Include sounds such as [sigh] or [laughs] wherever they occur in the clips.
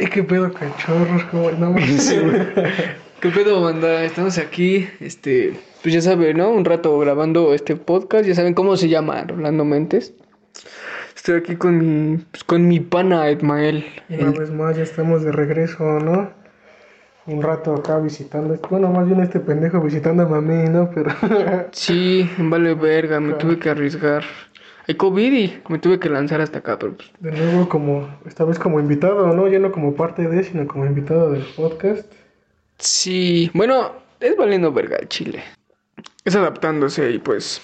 Ey, qué pedo, cachorros, como no [laughs] mames, ¿Qué pedo, banda? Estamos aquí, este, pues ya saben, ¿no? Un rato grabando este podcast, ya saben cómo se llama, Rolando Mentes. Estoy aquí con mi, pues, con mi pana Edmael. Una El- vez más, ya estamos de regreso, ¿no? Un rato acá visitando, bueno, más bien este pendejo visitando a mami, ¿no? Pero, Sí, vale verga, me tuve que arriesgar. COVID y me tuve que lanzar hasta acá, pero pues, de nuevo como, esta vez como invitado, ¿no? Ya no como parte de, sino como invitado del podcast. sí, bueno, es valiendo verga el chile. Es adaptándose y pues,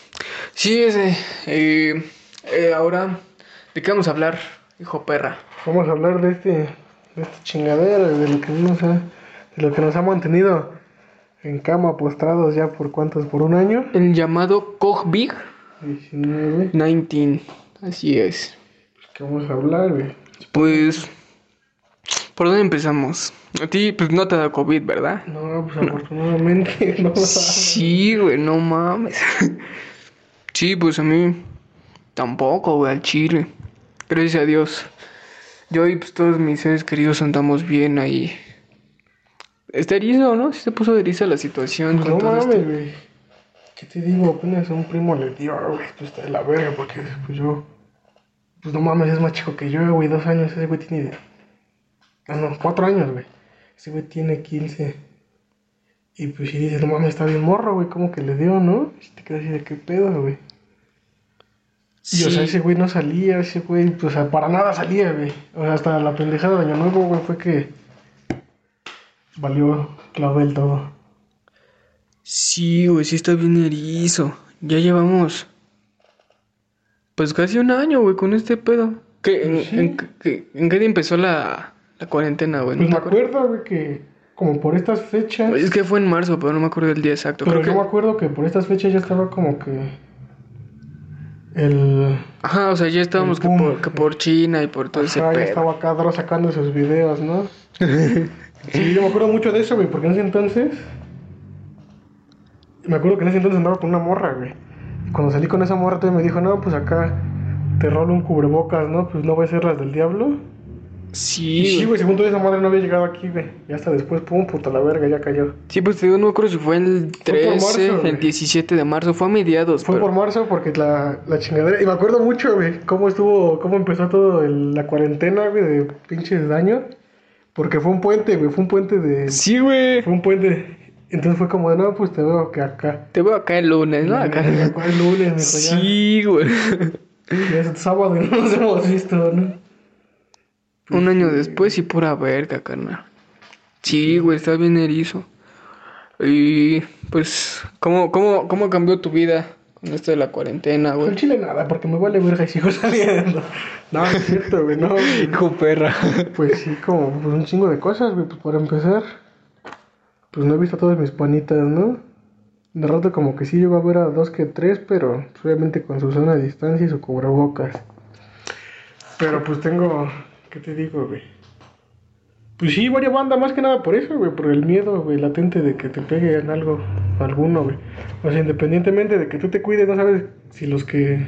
sí, ese, eh, eh, ahora, ¿de qué vamos a hablar, hijo perra? Vamos a hablar de este, de esta chingadera, de lo que nos ha, de lo que nos ha mantenido en cama postrados ya por cuántos, por un año. El llamado COVID 19. 19, así es. ¿Qué vamos a hablar, güey? Pues, ¿por dónde empezamos? A ti, pues no te da COVID, ¿verdad? No, pues afortunadamente [laughs] no. Sí, güey, no mames. [laughs] Sí, pues a mí tampoco, güey, al chile. Gracias a Dios. Yo y pues todos mis seres queridos andamos bien ahí. Está erizo, ¿no? Se puso eriza la situación Pues con no todo mames, güey. ¿Qué te digo? Apenas a un primo le dio, güey. Pues está de la verga, porque pues yo. Pues no mames, es más chico que yo, güey. Dos años, ese güey tiene. Ah, no, cuatro años, güey. Ese güey tiene 15. Y pues si dices, no mames, está bien morro, güey. ¿Cómo que le dio, no? Y te quedas así de qué pedo, güey. Y o sea, Sí. ese güey no salía, ese güey, pues, para nada salía, güey. O sea, hasta la pendejada de Año Nuevo, güey, fue que valió clavel todo. Sí, güey, sí está bien erizo. Ya llevamos. Pues casi un año, güey, con este pedo. ¿Qué, en, Pues sí. en qué- en qué día empezó la, la cuarentena, güey? Pues No me acuerdo, güey, que como por estas fechas. Es que fue en marzo, pero no me acuerdo del día exacto. Pero Creo yo me que... acuerdo que por estas fechas ya estaba como que. El. Ajá, o sea, ya estábamos El que por, que por China y por todo ese Ajá, ya pedo. estaba acá sacando sus videos, ¿no? [laughs] sí, yo me acuerdo mucho de eso, güey, porque en ese entonces. Me acuerdo que en ese entonces andaba con una morra, güey. Y cuando salí con esa morra, todavía me dijo, no, pues acá te rolo un cubrebocas, ¿no? Pues no voy a ser las del diablo. Sí, Y sí, güey. según todo esa madre no había llegado aquí, güey. Y hasta después, pum, puta la verga, ya cayó. Sí, pues te digo, no me acuerdo si fue el por 13, marzo, el güey. 17 de marzo, fue a mediados. Fue pero- por marzo porque la, la chingadera. Y me acuerdo mucho, güey, cómo estuvo, cómo empezó todo el- la cuarentena, güey, de pinches daño. Porque fue un puente, güey, fue un puente de. Sí, güey. Fue un puente. Entonces fue como de, no, pues te veo que acá. Te veo acá el lunes, ¿no? Acá. Acá el lunes, mijo, Sí, güey. es sábado y [laughs] no nos hemos visto, ¿no? Un año después y pura verga, carnal. Sí, güey, está bien erizo. Y pues, ¿cómo, cómo, cómo cambió tu vida con esto de la cuarentena, güey? Chile nada, porque me vale verga y sigo [laughs] saliendo. No, es cierto, güey, no. [laughs] Hijo perra. Pues sí, como pues, un chingo de cosas, güey. Pues para empezar, pues no he visto a todas mis panitas, ¿no? De rato como que sí llego a ver a dos que tres, pero pues, obviamente con su zona de distancia y su cubrebocas. Pero pues tengo, ¿qué te digo, güey? Pues sí, varias bandas, más que nada por eso, güey, por el miedo, güey, latente de que te pegue en algo, alguno, güey. O sea, independientemente de que tú te cuides, no sabes si los que,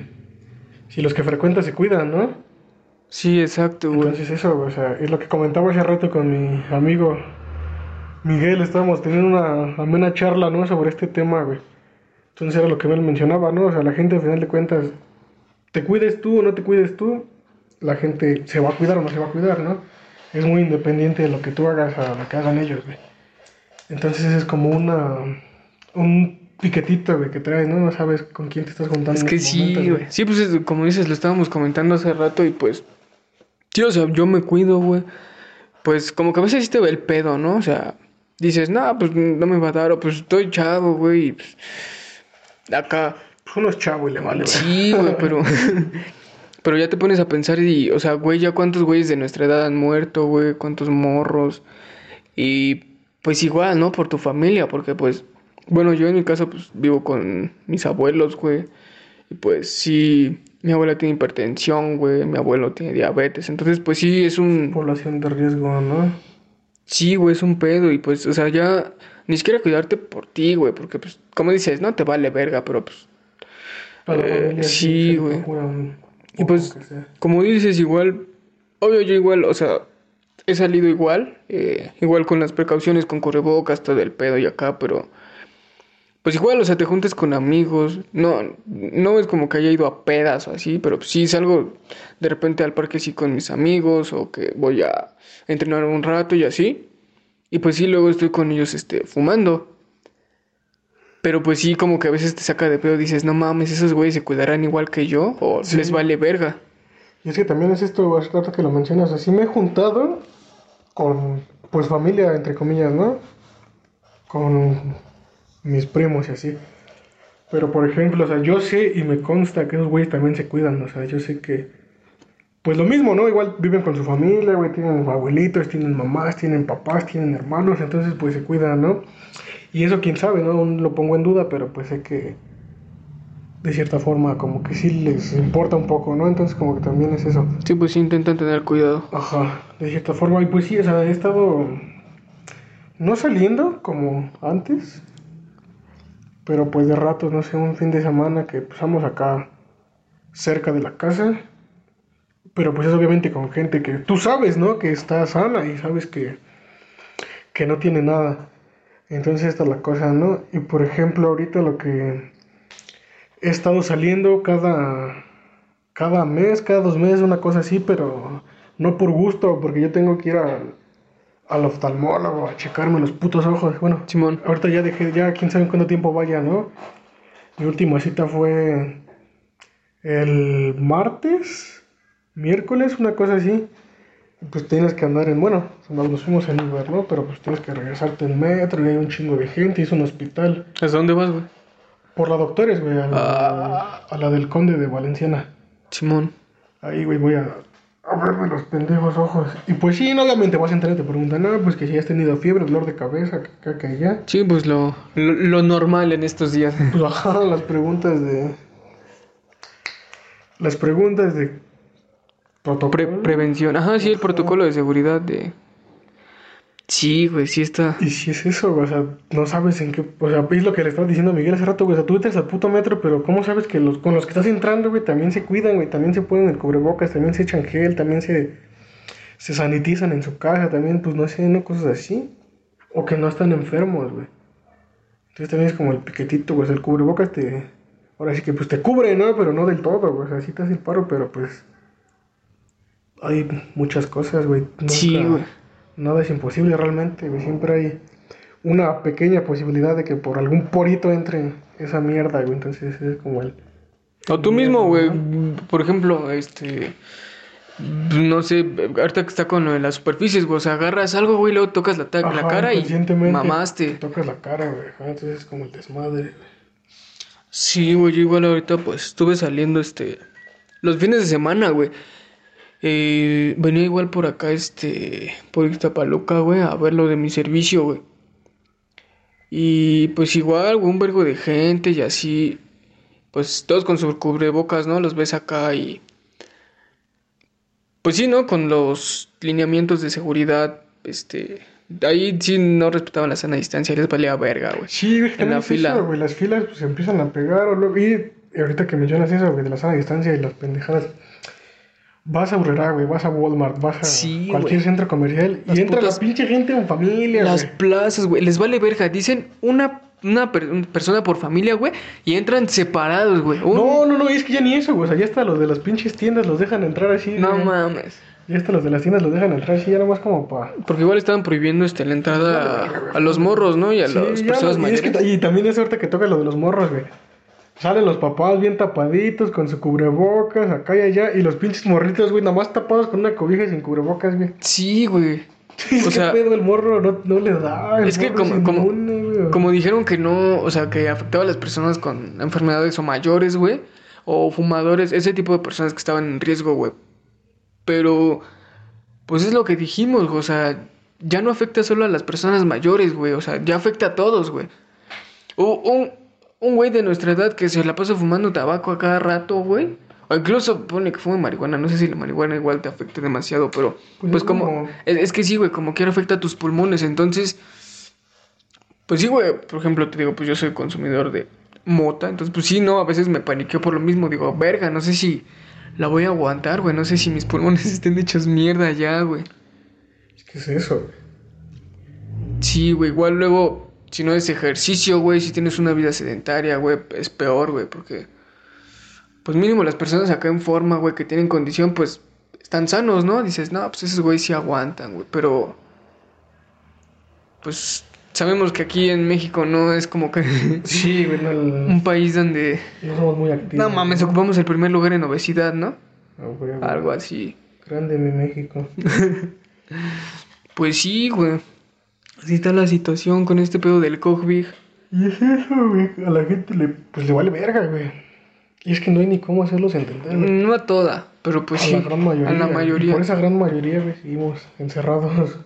si los que frecuentas se cuidan, ¿no? Sí, exacto, güey. Entonces eso, güey, o sea, es lo que comentaba hace rato con mi amigo Miguel, estábamos teniendo una amena charla, ¿no? Sobre este tema, güey. Entonces era lo que él mencionaba, ¿no? O sea, la gente al final de cuentas, te cuides tú o no te cuides tú, la gente se va a cuidar o no se va a cuidar, ¿no? Es muy independiente de lo que tú hagas a lo que hagan ellos, güey. Entonces es como una, un piquetito, güey, que traes, ¿no? No sabes con quién te estás juntando. Es que sí, güey. Sí, pues es- como dices, lo estábamos comentando hace rato y pues... Sí, o sea, yo me cuido, güey. Pues como que a veces sí te ve el pedo, ¿no? O sea, dices, no, pues no me va a dar, o pues estoy chavo, güey. y, pues, acá... Pues uno es chavo y le vale. Sí, güey, pero... [laughs] pero ya te pones a pensar y, o sea, güey, ya cuántos güeyes de nuestra edad han muerto, güey, cuántos morros. Y pues igual, ¿no? Por tu familia, porque pues, bueno, yo en mi caso pues vivo con mis abuelos, güey. Y pues sí, mi abuela tiene hipertensión, güey, mi abuelo tiene diabetes. Entonces, pues sí, es un... Población de riesgo, ¿no? Sí, güey, es un pedo. Y pues, o sea, ya ni siquiera cuidarte por ti, güey, porque pues, como dices, no te vale verga, pero pues... Eh, sí, güey. Y pues, como dices, igual, obvio yo igual, o sea, he salido igual, eh, igual con las precauciones, con correbocas, todo el pedo y acá, pero pues igual, o sea, te juntas con amigos, no, no es como que haya ido a pedas o así, pero sí salgo de repente al parque sí con mis amigos o que voy a entrenar un rato y así, y pues sí, luego estoy con ellos, este, fumando. Pero pues sí, como que a veces te saca de pedo, dices, no mames, esos güeyes se cuidarán igual que yo, o Sí. les vale verga. Y es que también es esto, hace rato que lo mencionas, así me he juntado con, pues familia, entre comillas, ¿no? Con mis primos y así. Pero por ejemplo, o sea, yo sé y me consta que esos güeyes también se cuidan, o sea, yo sé que, pues lo mismo, ¿no? Igual viven con su familia, güey, tienen abuelitos, tienen mamás, tienen papás, tienen hermanos, entonces pues se cuidan, ¿no? Y eso quién sabe, ¿no? Aún lo pongo en duda, pero pues sé que de cierta forma como que sí les importa un poco, ¿no? Entonces como que también es eso. Sí, pues sí intentan tener cuidado. Ajá, de cierta forma. Y pues sí, o sea, he estado no saliendo como antes, pero pues de ratos, no sé, un fin de semana que pasamos acá cerca de la casa. Pero pues es obviamente con gente que tú sabes, ¿no? Que está sana y sabes que, que no tiene nada. Entonces esta es la cosa, ¿no? Y por ejemplo, ahorita lo que he estado saliendo cada, cada mes, cada dos meses, una cosa así, pero no por gusto, porque yo tengo que ir al, al oftalmólogo a checarme los putos ojos. Bueno, Simón. ahorita ya dejé, ya quién sabe cuánto tiempo vaya, ¿no? Mi última cita fue el martes, miércoles, una cosa así. Pues tienes que andar en, bueno, nos fuimos en Uber, ¿no? Pero pues tienes que regresarte en metro y hay un chingo de gente, es un hospital. ¿Hasta dónde vas, güey? Por la doctores, güey, a la, Ah. a la del conde de Valenciana. Simón. Ahí, güey, voy a, a verme los pendejos ojos. Y pues sí, no, obviamente vas a entrar y te preguntan, no, pues que si has tenido fiebre, dolor de cabeza, que acá, allá. Sí, pues lo, lo, lo normal en estos días. [laughs] Pues ajá, las preguntas de... Las preguntas de... Pre- prevención. Ajá, sí, el protocolo de seguridad de... Sí, güey, sí está... Y si es eso, güey, o sea, no sabes en qué... O sea, es lo que le estaba diciendo a Miguel hace rato, güey, o sea, tú entras al puto metro, pero ¿cómo sabes que los con los que estás entrando, güey, también se cuidan, güey, también se ponen el cubrebocas, también se echan gel, también se... Se sanitizan en su casa, también, pues, no sé, no cosas así. O que no están enfermos, güey. Entonces también es como el piquetito, güey, o sea, el cubrebocas te... Ahora sí que, pues, te cubre, ¿no? Pero no del todo, güey, o sea, sí te hace el paro, pero, pues... Hay muchas cosas, güey. Sí, nunca- güey. Nada es imposible realmente, güey. Siempre hay una pequeña posibilidad de que por algún porito entre esa mierda, güey. Entonces es como el... O tú mismo, güey. Por ejemplo, este. No sé, ahorita que está con lo de las superficies, güey. O sea, agarras algo, güey, luego tocas la, cara y mamaste. te Tocas la cara, güey. ajá, Entonces es como el desmadre, güey. Sí, güey, yo igual ahorita pues estuve saliendo, este. Los fines de semana, güey. Eh, venía igual por acá, este. Por Iztapaluca, güey, a ver lo de mi servicio, güey. Y pues igual, güey, un vergo de gente y así. Pues todos con sus cubrebocas, ¿no? Los ves acá y. Pues sí, ¿no? Con los lineamientos de seguridad, este. Ahí sí no respetaban la sana distancia, les valía verga, güey. Sí, En la fila. eso, güey. Las filas pues se empiezan a pegar. O luego, y ahorita que mencionas eso, güey, de la sana distancia y las pendejadas. Vas a Urrera, güey, vas a Walmart, vas a Sí, cualquier centro comercial Las y entra putas- la pinche gente en familia, Las plazas, güey, les vale verga. Dicen una, una per- una persona por familia, güey, y entran separados, güey. Un- No, no, no, es que ya ni eso, güey. O sea, ya hasta los de las pinches tiendas los dejan entrar así. no mames. Ya hasta los de las tiendas los dejan entrar así, ya nomás como pa. Porque igual estaban prohibiendo este, la entrada a, a los morros, ¿no? Y a Sí, las ya personas y, es mayores. que- y también es ahorita que toca lo de los morros, güey. Salen los papás bien tapaditos, con su cubrebocas, acá y allá, y los pinches morritos, güey, nada más tapados con una cobija y sin cubrebocas, güey. Sí, güey. [laughs] Es O sea, pedo el morro no, no le da. el es que como, como, dijeron que no, o sea, que afectaba a las personas con enfermedades o mayores, güey, o fumadores, ese tipo de personas que estaban en riesgo, güey. Pero, pues es lo que dijimos, güey, o sea, ya no afecta solo a las personas mayores, güey, o sea, ya afecta a todos, güey. U- Un, un güey de nuestra edad que se la pasa fumando tabaco a cada rato, güey. O incluso pone que fume marihuana. No sé si la marihuana igual te afecte demasiado, pero Pues pues, es como... como- Es, es que sí, güey, como quiera afecta a tus pulmones. Entonces, pues sí, güey, por ejemplo, te digo, pues yo soy consumidor de mota. Entonces, pues sí, no, a veces me paniqueo por lo mismo. Digo, verga, no sé si la voy a aguantar, güey. No sé si mis pulmones [laughs] estén hechos mierda ya, güey. ¿Qué es eso, güey? Sí, güey, igual luego, si no es ejercicio, güey, si tienes una vida sedentaria, güey, es peor, güey, porque, pues mínimo las personas acá en forma, güey, que tienen condición, pues, están sanos, ¿no? Dices, no, pues esos güey sí aguantan, güey, pero, pues, sabemos que aquí en México no es como que [laughs] Sí, güey, no, un país donde, no somos muy activos. no mames, ocupamos el primer lugar en obesidad, ¿no? Ah, güey. Algo así. Grande mi México. [laughs] Pues sí, güey. Así está la situación con este pedo del COVID. Y es eso, güey. A la gente le, pues, le vale verga, güey. Y es que no hay ni cómo hacerlos entender, güey. No a toda, pero pues a sí. la gran mayoría. a la mayoría. por esa gran mayoría, güey, seguimos encerrados.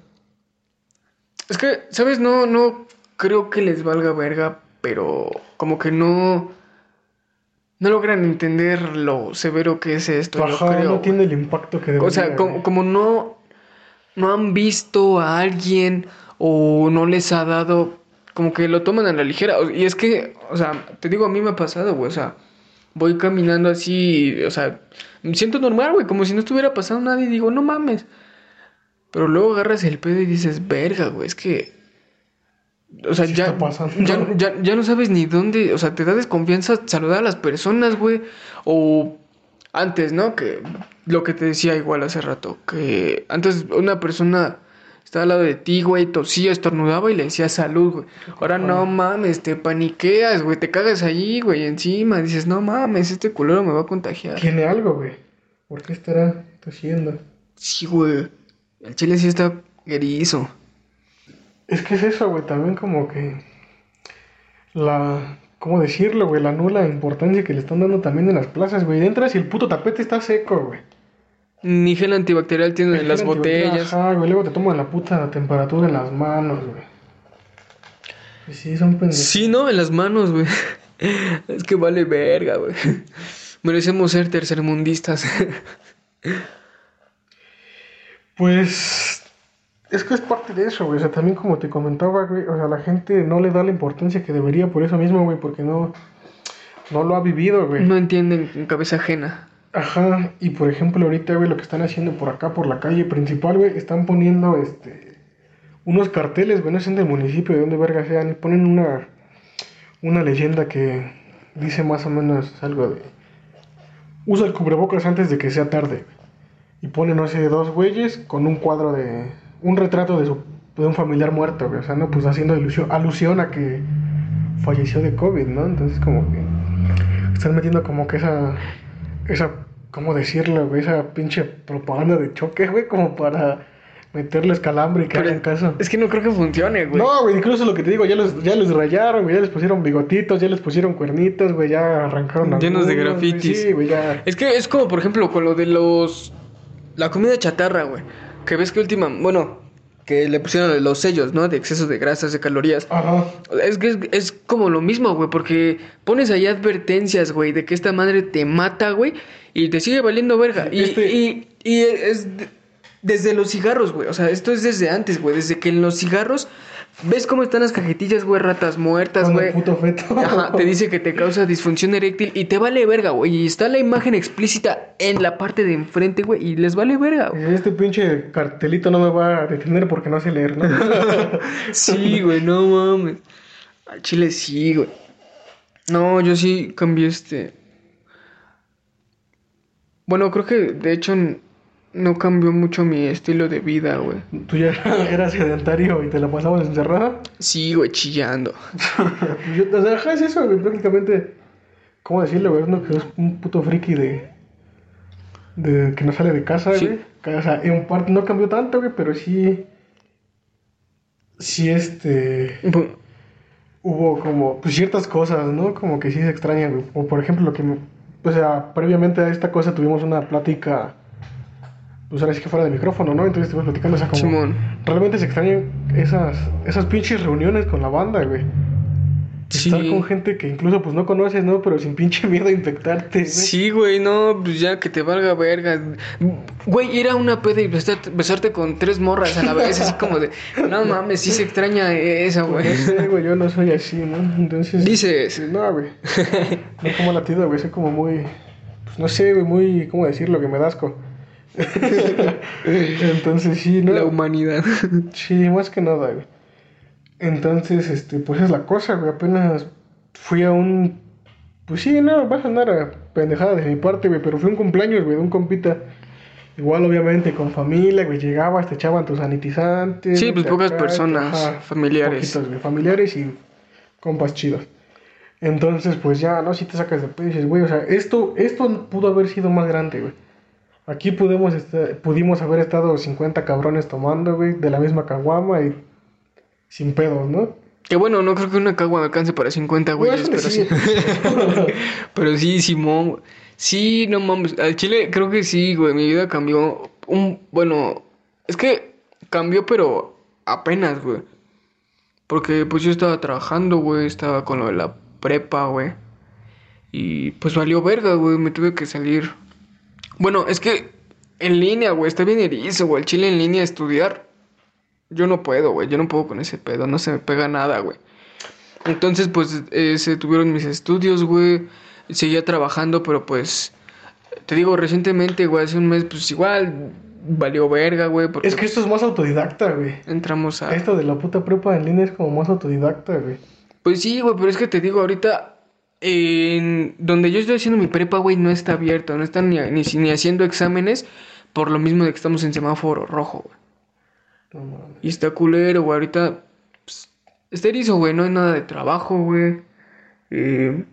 Es que, ¿sabes? No, no creo que les valga verga, pero como que no. No logran entender lo severo que es esto, Ajá, creo. no tiene el impacto que debería. O sea, como, como no, no han visto a alguien o no les ha dado, como que lo toman a la ligera. Y es que, o sea, te digo, a mí me ha pasado, güey, o sea, voy caminando así, o sea, me siento normal, güey, como si no estuviera pasando nada y digo, no mames. Pero luego agarras el pedo y dices, verga, güey, es que... O sea, Sí ya, ya, ya, ya no sabes ni dónde, o sea, te da desconfianza saludar a las personas, güey. O antes, ¿no? Que lo que te decía igual hace rato, que antes una persona estaba al lado de ti, güey, tosía, estornudaba y le decía salud, güey. Ahora no mames, te paniqueas, güey, te cagas allí, güey, encima. Dices, no mames, este culero me va a contagiar. Tiene algo, güey. ¿Por qué estará tosiendo? Sí, güey. El chile sí está erizo. Es que es eso, güey, también como que la, ¿cómo decirlo, güey? La nula importancia que le están dando también en las plazas, güey. Entras y el puto tapete está seco, güey. Ni gel antibacterial tienen en las botellas. Ajá, güey, luego te toman la puta temperatura en las manos, güey. Y sí, son pendejos. Sí, ¿no? En las manos, güey. [laughs] Es que vale verga, güey. [laughs] Merecemos ser tercermundistas. [laughs] Pues es que es parte de eso, güey. O sea, también como te comentaba, güey, o sea, la gente no le da la importancia que debería por eso mismo, güey, porque no, no lo ha vivido, güey. No entienden con cabeza ajena. Ajá, y por ejemplo, ahorita, güey, lo que están haciendo por acá, por la calle principal, güey, están poniendo, este, unos carteles, güey, no sé en el municipio, de donde verga sean, y ponen una, una leyenda que dice más o menos algo de, usa el cubrebocas antes de que sea tarde. Y ponen, no sé, dos güeyes con un cuadro de, un retrato de, su, de un familiar muerto, güey, o sea, no, pues haciendo ilusión, alusión a que falleció de COVID, ¿no? Entonces, como que están metiendo como que esa, esa, ¿cómo decirlo, güey? Esa pinche propaganda de choque, güey, como para meterles calambre y que Pero hagan caso. Es que no creo que funcione, güey. No, güey, incluso lo que te digo, ya los, ya los rayaron, güey, ya les pusieron bigotitos, ya les pusieron cuernitos, güey, ya arrancaron Llenos de algunos, güey, grafitis. Sí, güey, ya. Es que es como, por ejemplo, con lo de los... La comida chatarra, güey. Que ves que última... Bueno, que le pusieron los sellos, ¿no? De exceso de grasas, de calorías. Ajá. Es que es, es como lo mismo, güey, porque pones ahí advertencias, güey, de que esta madre te mata, güey, y te sigue valiendo verga. Y, Este- y, y es de- desde los cigarros, güey, o sea, esto es desde antes, güey, desde que en los cigarros ves cómo están las cajetillas, güey, ratas muertas, Con güey. el puto feto. Ajá, te dice que te causa disfunción eréctil y te vale verga, güey. Y está la imagen explícita en la parte de enfrente, güey, y les vale verga, güey. Este pinche cartelito no me va a detener porque no sé leer, ¿no? [laughs] Sí, güey, no mames. Al chile sí, güey. No, yo sí cambié este. Bueno, creo que de hecho no cambió mucho mi estilo de vida, güey. Tú ya [laughs] eras sedentario y te la pasabas encerrada. Sí, güey, chillando. [laughs] Yo, o sea, es eso, güey, prácticamente. ¿Cómo decirlo, güey? Uno que es un puto friki de. de que no sale de casa, Sí. güey. O sea, en parte no cambió tanto, güey, pero sí. Sí, este. Bu- Hubo como. Pues ciertas cosas, ¿no? Como que sí se extrañan, güey. O por ejemplo, lo que. me- O sea, previamente a esta cosa tuvimos una plática. Pues ahora sí que fuera de micrófono, ¿no? Entonces estuvimos platicando, o sea, como. Simón. Realmente se extrañan esas, esas pinches reuniones con la banda, güey. Sí. Estar con gente que incluso pues no conoces, ¿no? Pero sin pinche [laughs] miedo a infectarte, güey. Sí, güey, no, pues ya que te valga verga. Güey, ir a una peda y besarte, besarte con tres morras a la vez, así como de, no mames, sí se extraña esa, Pues, güey. no sé, güey, yo no soy así, ¿no? Entonces... Dices, No, güey. [laughs] No como latido, güey, soy como muy... Pues no sé, güey, muy... ¿Cómo decirlo? Que me da asco. Entonces sí, ¿no? La humanidad. Sí, más que nada, güey. Entonces, este, pues es la cosa, güey. Apenas fui a un. Pues sí, no, va a sonar a pendejada de mi parte, güey. Pero fue un cumpleaños, güey, de un compita. Igual, obviamente, con familia, güey. Llegabas, te echaban tus sanitizantes. Sí, pues pocas acá, personas, ajá, familiares. poquitos, güey, familiares y compas chidos. Entonces, pues ya, ¿no? Si te sacas de dices, güey, o sea, esto, esto pudo haber sido más grande, güey. Aquí pudimos, estar- pudimos haber estado 50 cabrones tomando, güey, de la misma caguama y sin pedos, ¿no? Que bueno, no creo que una cagua me alcance para 50 güeyes, Güey, pero sí. sí. [laughs] pero sí, Simón. Sí, no mames. Al Chile creo que sí, güey. Mi vida cambió. Un, bueno, es que cambió, pero apenas, güey. Porque pues yo estaba trabajando, güey. Estaba con lo de la prepa, güey. Y pues valió verga, güey. Me tuve que salir. Bueno, es que en línea, güey. Está bien erizo, güey. El Chile en línea estudiar. Yo no puedo, güey. Yo no puedo con ese pedo. No se me pega nada, güey. Entonces, pues, eh, se tuvieron mis estudios, güey. Seguía trabajando, pero pues... Te digo, recientemente, güey, hace un mes, pues igual valió verga, güey. Porque Es que esto es más autodidacta, güey. entramos a... Esto de la puta prepa en línea es como más autodidacta, güey. Pues sí, güey, pero es que te digo, ahorita... En donde yo estoy haciendo mi prepa, güey, no está abierto. No están ni, ni, ni haciendo exámenes. Por lo mismo de que estamos en semáforo rojo, güey. No. Y está culero, güey. Ahorita pues, está erizo, güey. No hay nada de trabajo, güey. Eh,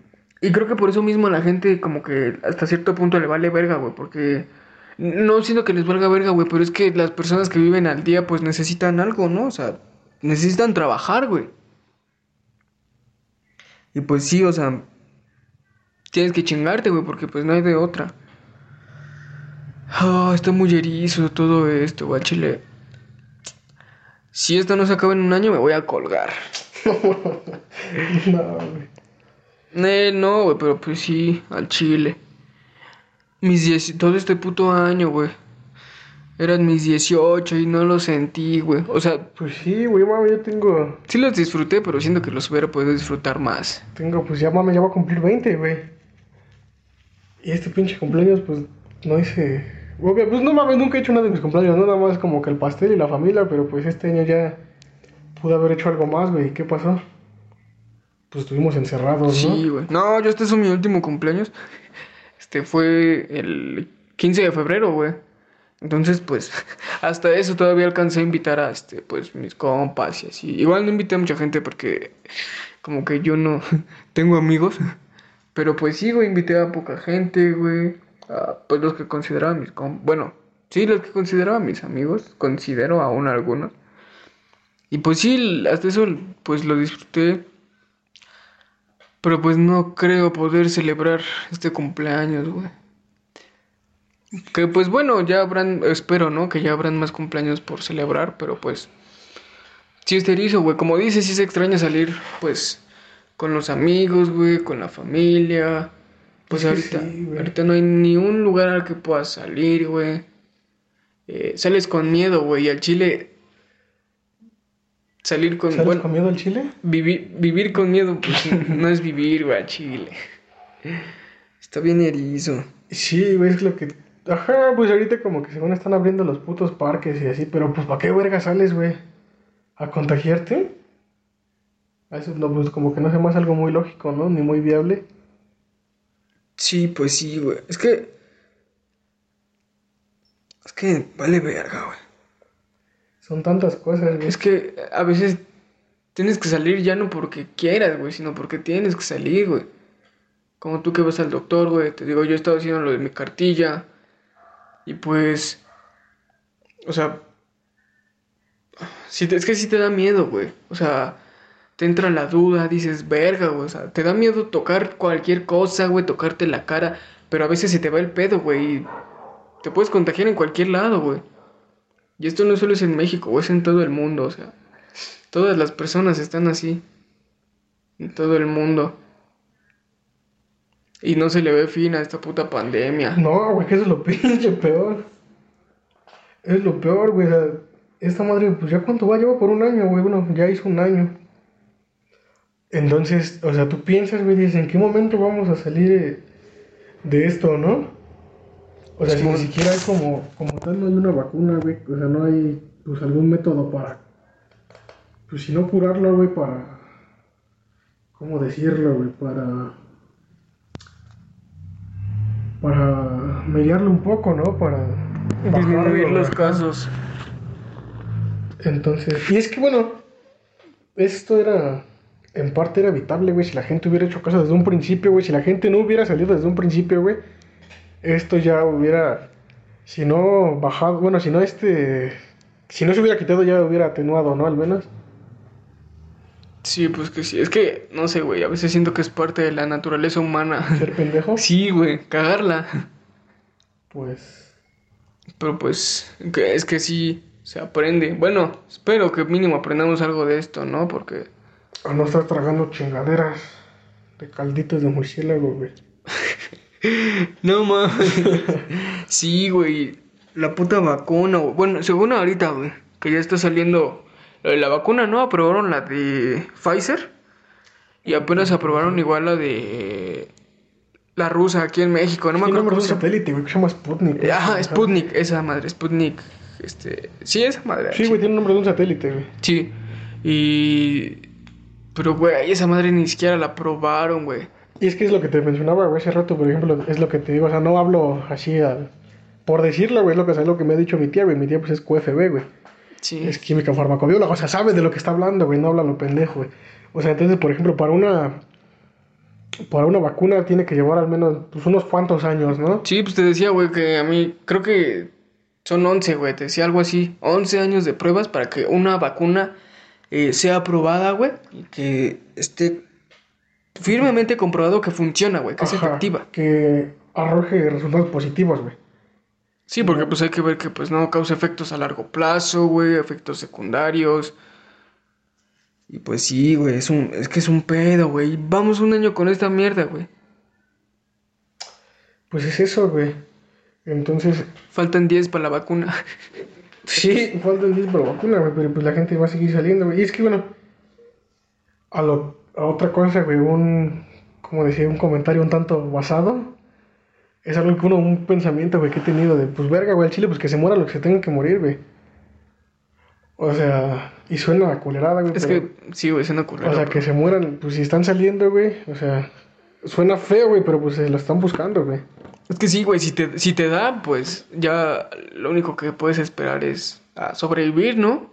y creo que por eso mismo a la gente como que hasta cierto punto le vale verga, güey. Porque no siento que les valga verga, güey. Pero es que las personas que viven al día pues necesitan algo, ¿no? O sea, necesitan trabajar, güey. Y pues sí, o sea, tienes que chingarte, güey. Porque pues no hay de otra. Ah, está muy erizo todo esto, güey. Chile. Si esto no se acaba en un año, me voy a colgar. [laughs] no, güey. Eh, no, güey, pero pues sí, al chile. Mis 10, todo este puto año, güey. Eran mis 18 y no lo sentí, güey. O sea, Pues sí, güey, mami, yo tengo, sí los disfruté, pero siento que los hubiera podido disfrutar más. tengo, pues ya mami, ya va a cumplir 20, güey. Y este pinche cumpleaños, pues, no hice... Obvio, pues no mames, nunca he hecho nada de mis cumpleaños, no nada más como que el pastel y la familia, pero pues este año ya pude haber hecho algo más, güey. ¿Qué pasó? Pues estuvimos encerrados, ¿no? Sí, güey. No, yo este es mi último cumpleaños. Este fue el 15 de febrero, güey. Entonces, pues, [laughs] hasta eso todavía alcancé a invitar a, este, pues, mis compas y así. Igual no invité a mucha gente porque, como que yo no [laughs] tengo amigos. Pero pues sí, güey, invité a poca gente, güey. A, pues los que consideraba mis compas. Bueno, sí, los que consideraba mis amigos. Considero aún algunos. Y pues sí, hasta eso, pues lo disfruté. Pero pues no creo poder celebrar este cumpleaños, güey. Que pues bueno, ya habrán, espero, ¿no? Que ya habrán más cumpleaños por celebrar, pero pues... Sí es erizo, güey. Como dices, sí se extraña salir, pues, con los amigos, güey, con la familia. Pues ahorita, sí, ahorita no hay ni un lugar al que puedas salir, güey. Eh, sales con miedo, güey, y al chile... Salir con... ¿Sales bueno, con miedo al chile? Vivir, vivir con miedo, pues no es vivir, güey, a Chile. Está bien erizo. Sí, güey, es lo que... Ajá, pues ahorita como que según están abriendo los putos parques y así, pero pues ¿para qué verga sales, güey? ¿A contagiarte? A Eso no, pues como que no se me hace algo muy lógico, ¿no? Ni muy viable. Sí, pues sí, güey. Es que. Es que vale verga, güey. Son tantas cosas, güey. Es que a veces tienes que salir ya no porque quieras, güey, sino porque tienes que salir, güey. Como tú que vas al doctor, güey. Te digo, yo he estado haciendo lo de mi cartilla. Y pues. O sea. Sí, te- es que sí te da miedo, güey. O sea, te entra la duda, dices, verga, güey. O sea, te da miedo tocar cualquier cosa, güey, tocarte la cara. Pero a veces se te va el pedo, güey. Y te puedes contagiar en cualquier lado, güey. Y esto no solo es en México, güey, es en todo el mundo, o sea. Todas las personas están así. En todo el mundo. Y no se le ve fin a esta puta pandemia. No, güey, que eso es lo [laughs] peor. Es lo peor, güey. o sea, esta madre, pues ya cuánto va, lleva por un año, güey. Bueno, ya hizo un año. Entonces, o sea, tú piensas, güey, dices, ¿en qué momento vamos a salir de, de esto, no? O sea, si ni siquiera hay como, como tal, no hay una vacuna, güey. O sea, no hay pues algún método para. Pues si no curarlo, güey, para. ¿Cómo decirlo, güey? Para. Para mediarlo un poco, ¿no? Para. Disminuir los casos. Entonces, y es que bueno, esto era, en parte era evitable, güey, si la gente hubiera hecho cosas desde un principio, güey, si la gente no hubiera salido desde un principio, güey, esto ya hubiera, si no bajado, bueno, si no este, si no se hubiera quitado ya hubiera atenuado, ¿no? Al menos. Sí, pues que sí. Es que, no sé, güey. A veces siento que es parte de la naturaleza humana. Ser pendejo, [laughs] Sí, güey. Cagarla. pues, Pero pues, es que sí se aprende. Bueno, espero que mínimo aprendamos algo de esto, ¿no? Porque, a no estar tragando chingaderas de calditos de murciélago, güey. [laughs] no mames. sí, güey. La puta vacuna, güey. Bueno, según ahorita, güey, que ya está saliendo de la vacuna, ¿no? Aprobaron la de Pfizer. Y apenas aprobaron igual la de la rusa aquí en México. No me acuerdo nombre cómo de se un satélite, güey, que se llama Sputnik. Ajá, Sputnik, esa madre, Sputnik. Este, sí, esa madre. Sí, güey, tiene nombre de un satélite, güey. Sí. Y. Pero, güey, esa madre ni siquiera la probaron, güey. Y es que es lo que te mencionaba, güey, hace rato, por ejemplo, es lo que te digo, o sea, no hablo así por decirlo, güey, es lo que, es lo que me ha dicho mi tía, güey, mi tía pues es QFB, güey, Sí. es química farmacobióloga, o sea, sabe de lo que está hablando, güey, no habla lo pendejo, güey. O sea, entonces, por ejemplo, para una, para una vacuna tiene que llevar al menos, pues, unos cuantos años, ¿no? Sí, pues te decía, güey, que a mí. Creo que son 11, güey. Te decía algo así. 11 años de pruebas para que una vacuna eh, sea aprobada, güey. Y que esté firmemente comprobado que funciona, güey. Que es Ajá, efectiva. Que arroje resultados positivos, güey. Sí, porque pues hay que ver que pues no causa efectos a largo plazo, güey, efectos secundarios. Y pues sí, güey, es un, es que es un pedo, güey. Vamos un año con esta mierda, güey. Pues es eso, güey. Entonces, Faltan 10 para la vacuna. [laughs] Sí, faltan 10 para la vacuna, güey, pero pues la gente va a seguir saliendo, güey. Y es que, bueno, a, lo, a otra cosa, güey, un, como decía, un comentario un tanto basado, es algo que uno, un pensamiento, güey, que he tenido de, pues verga, güey, al chile, pues que se muera lo que se tenga que morir, güey. O sea, y suena a culerada, güey. Es pero- que sí, güey, culera. o sea, pero- que se mueran, pues si están saliendo, güey, o sea, suena feo, güey, pero pues se lo están buscando, güey. Es que sí, güey, si te, si te da, pues ya lo único que puedes esperar es a sobrevivir, ¿no?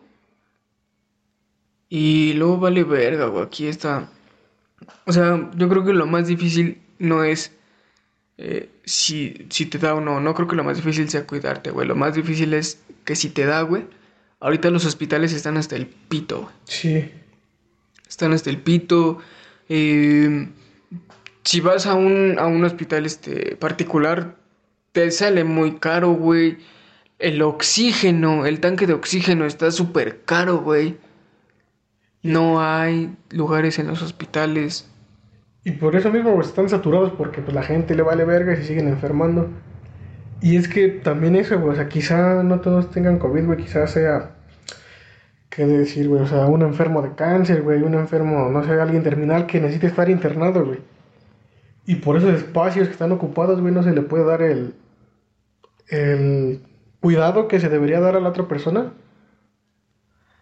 Y luego vale verga, güey, aquí está. O sea, yo creo que lo más difícil no es eh, si, si te da o no. No creo que lo más difícil sea cuidarte, güey. Lo más difícil es que si te da, güey. Ahorita los hospitales están hasta el pito, güey. Sí, Están hasta el pito. eh, si vas a un, a un hospital este, particular, te sale muy caro, güey. El oxígeno, el tanque de oxígeno está súper caro, güey. No hay lugares en los hospitales. Y por eso mismo pues, están saturados porque pues la gente le vale verga y se siguen enfermando. Y es que también eso, güey, o sea, quizá no todos tengan COVID, güey, quizá sea, ¿qué decir, güey? O sea, un enfermo de cáncer, güey, un enfermo, no sé, alguien terminal que necesite estar internado, güey. Y por esos espacios que están ocupados, güey, no se le puede dar el, el cuidado que se debería dar a la otra persona.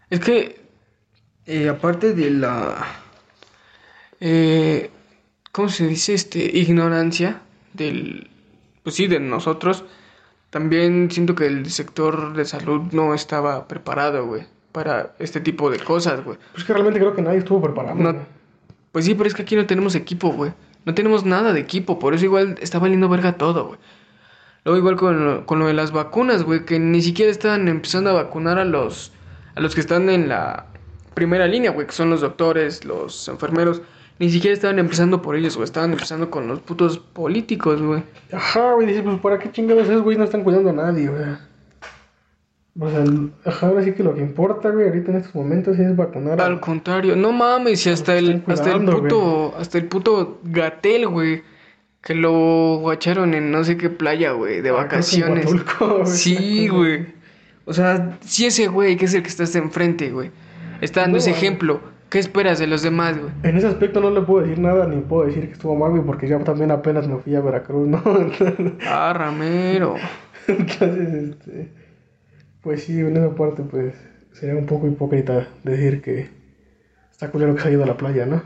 Es que, eh, aparte de la... eh, ¿Cómo se dice? Este, ignorancia del... Pues sí, de nosotros. También siento que el sector de salud no estaba preparado, güey, para este tipo de cosas, güey. Pues que realmente creo que nadie estuvo preparado. No-. Pues sí, pero es que aquí no tenemos equipo, güey. No tenemos nada de equipo, por eso igual está valiendo verga todo, güey. Luego igual con lo, con lo de las vacunas, güey, que ni siquiera están empezando a vacunar a los a los que están en la primera línea, güey, que son los doctores, los enfermeros. Ni siquiera estaban empezando por ellos, güey, estaban empezando con los putos políticos, güey. Ajá, güey, dices, pues ¿para qué chingados esos güey no están cuidando a nadie, güey? O sea, ahora sí que lo que importa, güey, ahorita en estos momentos es vacunar a... Al contrario, no mames, si hasta el, hasta el puto, hasta el puto Gatel, güey, que lo guacharon en no sé qué playa, güey, de Ah, vacaciones. Güey. Sí, güey. O sea, si ese güey, que es el que está hasta enfrente, güey, está dando No, ese ejemplo, ¿Qué esperas de los demás, güey? En ese aspecto no le puedo decir nada ni puedo decir que estuvo mal, güey, porque yo también apenas me fui a Veracruz, ¿no? [laughs] ah, Ramiro. Entonces, este. Pues sí, en esa parte, pues sería un poco hipócrita decir que está culero que se ha ido a la playa, ¿no?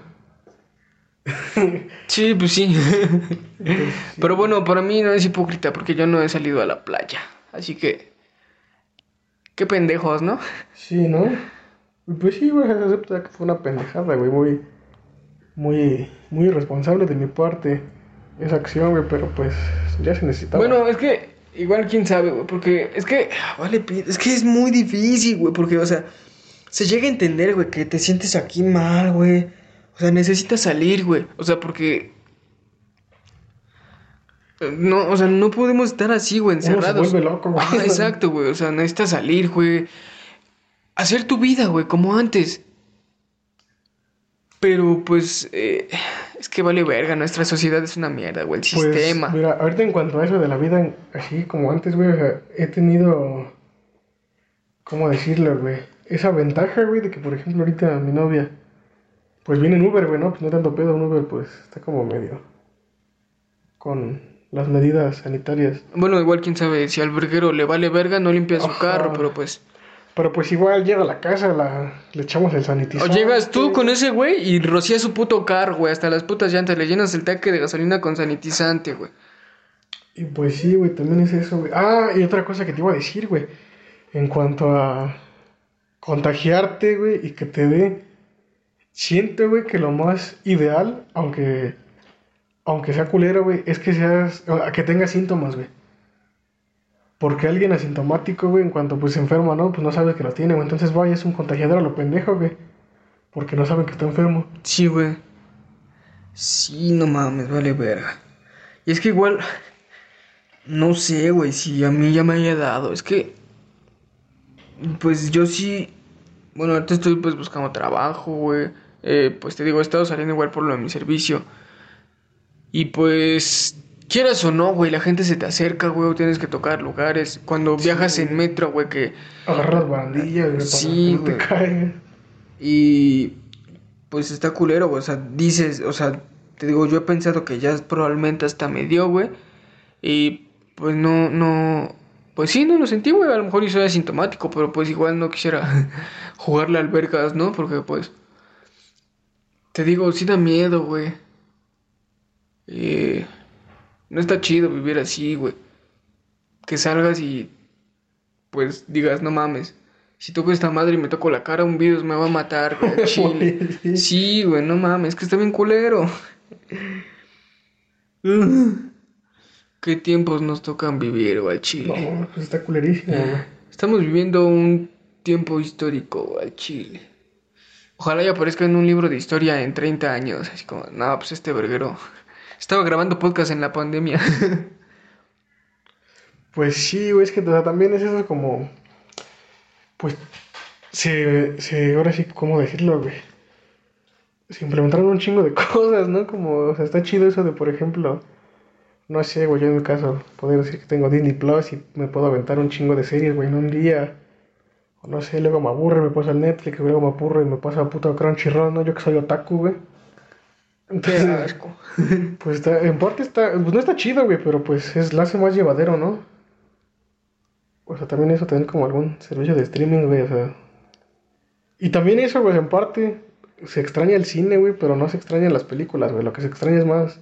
sí, pues [laughs] sí. Pero bueno, para mí no es hipócrita porque yo no he salido a la playa. Así que. Qué pendejos, ¿no? Sí, ¿no? Pues sí, güey, acepta que fue una pendejada, güey, muy, muy, muy irresponsable de mi parte esa acción, güey, pero pues ya se necesitaba. Bueno, es que igual quién sabe, güey, porque es que, vale, es que es muy difícil, güey, porque, o sea, se llega a entender, güey, que te sientes aquí mal, güey. O sea, necesitas salir, güey. O sea, porque no, o sea, no podemos estar así, güey, encerrados. se vuelve loco, güey. Ah, exacto, güey. O sea, necesitas salir, güey hacer tu vida, güey, como antes. Pero pues eh, es que vale verga, nuestra sociedad es una mierda, güey, el pues, sistema. Mira, ahorita en cuanto a eso de la vida así como antes, güey, he tenido, ¿cómo decirlo, güey? Esa ventaja, güey, de que por ejemplo ahorita mi novia, pues viene en Uber, güey, ¿no? Pues no tanto pedo, un Uber pues está como medio con las medidas sanitarias. Bueno, igual quién sabe, si al verguero le vale verga, no limpia su carro, pero pues... Pero pues igual llega a la casa, la, le echamos el sanitizante. O llegas tú con ese güey y rocías su puto carro, güey, hasta las putas llantas, le llenas el tanque de gasolina con sanitizante, güey. Y pues sí, güey, también es eso, güey. Ah, y otra cosa que te iba a decir, güey. En cuanto a contagiarte, güey, y que te dé. Siento, güey, que lo más ideal, aunque, aunque sea culero, güey, es que seas, que tengas síntomas, güey. Porque alguien asintomático, güey, en cuanto pues se enferma, ¿no? Pues no sabe que lo tiene, güey. Entonces, vaya, es un contagiador a lo pendejo, güey. Porque no sabe que está enfermo. Sí, güey. Sí, no mames, vale verga. Y es que igual. No sé, güey, si a mí ya me haya dado. Es que. Pues yo sí. Bueno, ahorita estoy pues buscando trabajo, güey. Eh, pues te digo, he estado saliendo igual por lo de mi servicio. Y pues Quieras o no, güey, la gente se te acerca, güey, o tienes que tocar lugares. Cuando viajas en metro, güey, que... Agarras bandillas, güey, sí, para que te Y... Pues está culero, güey, o sea, dices, o sea, te digo, yo he pensado que ya probablemente hasta me dio, güey. Y pues no, no... Pues sí, no lo sentí, güey, a lo mejor yo soy asintomático, pero pues igual no quisiera [laughs] jugarle albercas, ¿no? Porque pues... Te digo, sí da miedo, güey. Eh... No está chido vivir así, güey. Que salgas y pues digas, no mames. Si toco esta madre y me toco la cara, un virus me va a matar, [laughs] güey. sí, güey, no mames, es que está bien culero. [laughs] ¿Qué tiempos nos tocan vivir, güey, Chile? No, pues está culerísimo, güey. Estamos viviendo un tiempo histórico, al Chile. Ojalá ya aparezca en un libro de historia en 30 años. Así como, no, pues este verguero estaba grabando podcast en la pandemia. [laughs] pues sí, güey, es que también es eso como. Pues. Se, se. Ahora sí, ¿cómo decirlo, güey? Se implementaron un chingo de [laughs] cosas, ¿no? Como, o sea, está chido eso de, por ejemplo. No sé, güey, yo en mi caso, poder decir que tengo Disney Plus y me puedo aventar un chingo de series, güey, en un día. O no sé, luego me aburre, me paso al Netflix, luego me aburre y me paso a puto Crunchyroll, ¿no? Yo que soy otaku, güey. [laughs] Pues está, en parte está, pues no está chido, güey, pero pues es, la hace más llevadero, ¿no? O sea, también eso, tener como algún servicio de streaming, güey, o sea. Y también eso, güey, en parte, se extraña el cine, güey, pero no se extrañan las películas, güey, lo que se extraña es más,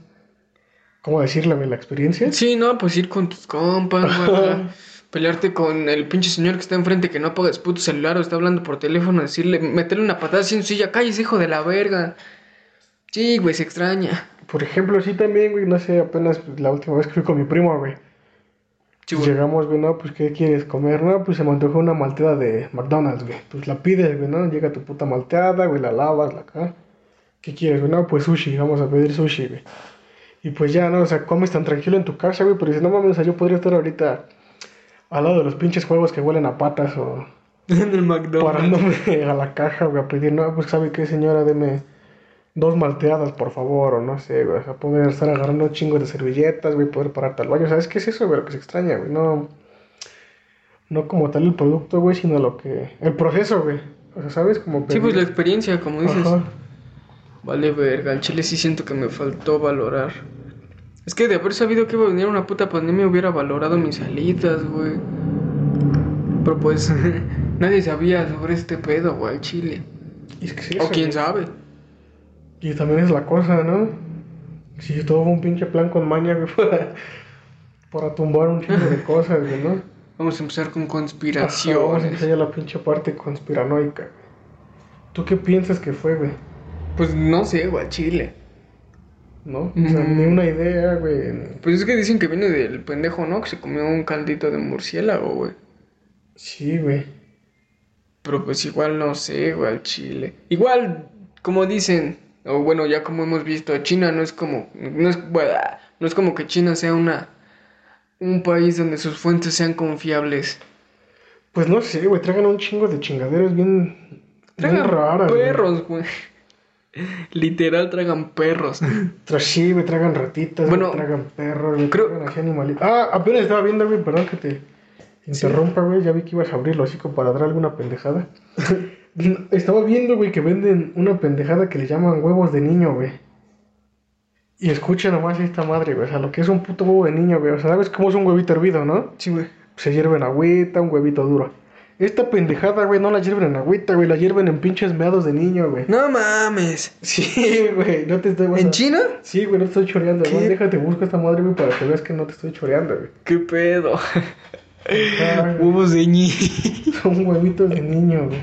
¿cómo decirle, güey, la experiencia? Sí, no, pues ir con tus compas, güey. [laughs] pelearte con el pinche señor que está enfrente que no apaga su puto celular o está hablando por teléfono, decirle, meterle una patada así en su silla, calles, hijo de la verga. Sí, güey, se extraña. Por ejemplo, sí también, güey, no sé, apenas la última vez que fui con mi primo, güey. Llegamos, güey, no, pues, ¿qué quieres comer? No, pues se me antojó una malteada de McDonald's, güey. Pues la pides, güey, ¿no? Llega tu puta malteada, güey, la lavas, la acá. ¿Qué quieres, güey? No, pues sushi, vamos a pedir sushi, güey. Y pues ya, ¿no? O sea, comes tan tranquilo en tu casa, güey, pero dices, no mames, o sea, yo podría estar ahorita al lado de los pinches juegos que huelen a patas o... [laughs] en el McDonald's. Parándome a la caja, güey, a pedir, no, pues, ¿sabe qué, señora? Deme dos malteadas, por favor, o no sé, güey. O sea, poder estar agarrando un chingo de servilletas, güey, poder pararte al baño. ¿Sabes qué es eso, güey? Lo que se extraña, güey. No, no como tal el producto, güey, sino lo que. El proceso, güey. O sea, ¿sabes? Como Sí, pues la experiencia, como dices. Ajá. Vale, verga, al chile sí siento que me faltó valorar. Es que de haber sabido que iba a venir una puta pandemia hubiera valorado mis salidas, güey. Pero pues [laughs] nadie sabía sobre este pedo, güey, al chile. Es que sí, O quién sabe. Y también es la cosa, ¿no? Si todo un pinche plan con maña, güey, [laughs] para, para tumbar un chingo de cosas, güey, ¿no? Vamos a empezar con Ajá, Vamos a conspiraciones. empezar ya la pinche parte conspiranoica, güey. ¿Tú qué piensas que fue, güey? Pues no sé, güey, chile. ¿No? O sea, ni una idea, güey. Pues es que dicen que viene del pendejo, ¿no? Que se comió un caldito de murciélago, güey. Sí, güey. Pero pues igual no sé, güey, al chile. Igual, como dicen, o bueno, ya como hemos visto, China no es como, no es, no es como que China sea una, un país donde sus fuentes sean confiables. Pues no sé, güey, tragan un chingo de chingaderas bien, bien Tragan raras. perros, güey. [laughs] Literal tragan perros. [laughs] Sí, güey, tragan ratitas, Bueno, güey, tragan perros, güey, creo- tragan así animalitos. Ah, apenas estaba viendo, güey, perdón que te interrumpa, güey, ya vi que ibas a abrir el hocico para dar alguna pendejada. [laughs] estaba viendo, güey, que venden una pendejada que le llaman huevos de niño, güey. Y escucha nomás esta madre, güey, o sea, lo que es un puto huevo de niño, güey, o sea, ¿sabes cómo es un huevito hervido, no? Sí, güey. Se hierve en agüita, un huevito duro. Esta pendejada, güey, no la hierven en agüita, güey, la hierven en pinches meados de niño, güey. No mames. Sí, güey, no te estoy... ¿En a- China? Sí, güey, no te estoy choreando, ¿Qué? güey. Déjate, busco esta madre, güey, para que veas que no te estoy choreando, güey. ¿Qué pedo? Ay, [laughs] Huevos de ñi. [laughs] Son huevitos de niño, güey.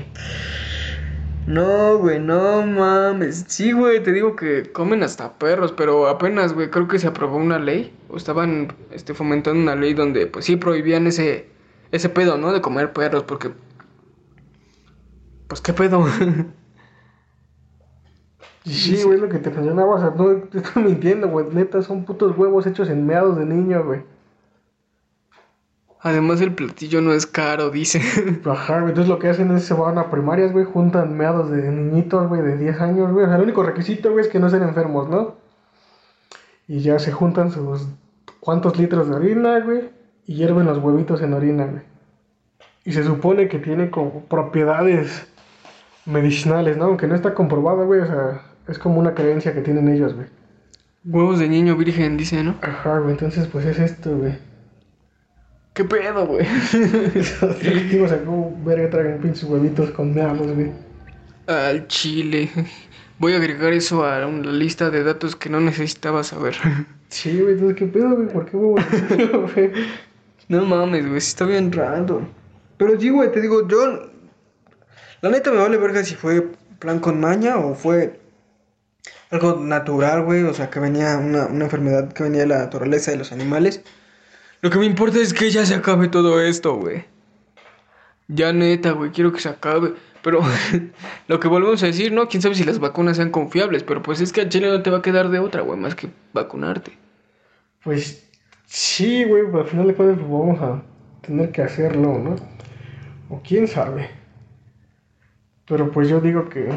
No, güey, no mames. Sí, güey, te digo que comen hasta perros, pero apenas, güey, creo que se aprobó una ley, o estaban este, fomentando una ley donde, pues sí, prohibían ese, ese pedo, ¿no? De comer perros, porque... Pues, ¿qué pedo? [laughs] Sí, güey, lo que te mencionaba, no [laughs] te estoy mintiendo, güey. Neta, son putos huevos hechos en meados de niño, güey. Además, el platillo no es caro, dice. [laughs] Ajá, güey. Entonces lo que hacen es se van a primarias, güey, juntan meados de niñitos, güey, de 10 años, güey. O sea, el único requisito, güey, es que no estén enfermos, ¿no? Y ya se juntan sus cuantos litros de orina, güey, y hierven los huevitos en orina, güey. Y se supone que tiene como propiedades medicinales, ¿no? Aunque no está comprobado, güey, o sea, es como una creencia que tienen ellos, güey. Huevos de niño virgen, dice, ¿no? Ajá, güey, entonces pues es esto, güey. ¿Qué pedo, güey? Digo, o sea, como verga tragan pinches huevitos con meados, güey. Al chile. Voy a agregar eso a la lista de datos que no necesitaba saber. Sí, güey, entonces, ¿qué pedo, güey? ¿Por qué [laughs] güey? No mames, güey, está bien raro. Pero sí, güey, te digo, yo. La neta me vale verga si fue plan con maña o fue algo natural, güey. O sea, que venía una, una enfermedad que venía de la naturaleza de los animales. Lo que me importa es que ya se acabe todo esto, güey. Ya neta, güey, quiero que se acabe. Pero [laughs] lo que volvemos a decir, ¿no? Quién sabe si las vacunas sean confiables. Pero pues es que a Chile no te va a quedar de otra, güey, más que vacunarte. Pues sí, güey, pero al final de cuentas pues, vamos a tener que hacerlo, ¿no? O quién sabe. Pero pues yo digo que.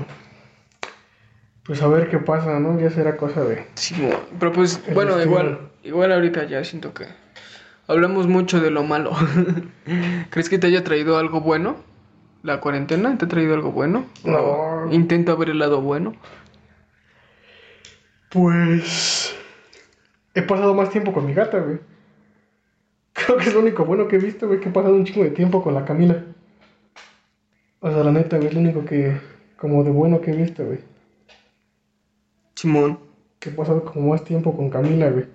Pues a ver qué pasa, ¿no? Ya será cosa de. Sí, pero pues, bueno, igual, igual ahorita ya siento que hablamos mucho de lo malo. [laughs] ¿Crees que te haya traído algo bueno? ¿La cuarentena te ha traído algo bueno? ¿O No. Intenta ver el lado bueno. Pues. He pasado más tiempo con mi gata, güey. Creo que es lo único bueno que he visto, güey, que he pasado un chingo de tiempo con la Camila. O sea, la neta, güey, es lo único que. Como de bueno que he visto, güey. Simón. que he pasado como más tiempo con Camila, güey.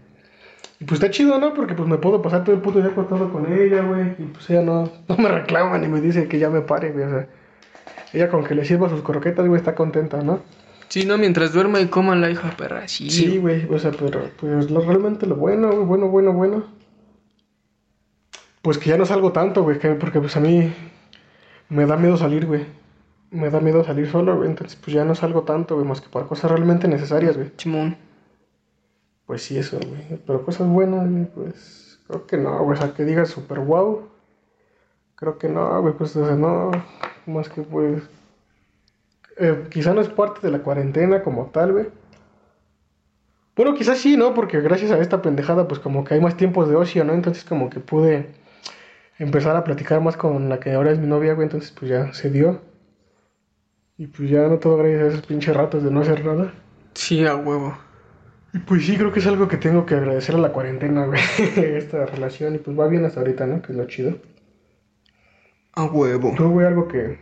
Y pues está chido, ¿no? Porque pues me puedo pasar todo el puto día acostado con ella, güey. Y pues ella no, no me reclama ni me dice que ya me pare, güey. O sea, ella con que le sirva sus croquetas, güey, está contenta, ¿no? Sí, no, mientras duerma y coma la hija perra. Sí. Sí, güey. O sea, pero pues lo, realmente lo bueno, güey, bueno, bueno, bueno. Pues que ya no salgo tanto, güey, que- porque pues a mí me da miedo salir, güey. Me da miedo salir solo, güey. Entonces pues ya no salgo tanto, güey, más que para cosas realmente necesarias, güey. Simón. Pues sí, eso, güey. Pero cosas buenas, güey, pues creo que no, güey. O sea, que digas super wow. Creo que no, güey, pues, no. Más que, pues. eh, quizá no es parte de la cuarentena como tal, güey. Bueno, quizás sí, ¿no? Porque gracias a esta pendejada, pues como que hay más tiempos de ocio, ¿no? Entonces, como que pude empezar a platicar más con la que ahora es mi novia, güey. Entonces, pues ya se dio. Y pues ya no todo gracias a esos pinches ratos de no hacer nada. Sí, a huevo. Y pues sí, creo que es algo que tengo que agradecer a la cuarentena, güey. [laughs] Esta relación. Y pues va bien hasta ahorita, ¿no? Que es lo chido. A huevo. Tú, güey, algo que.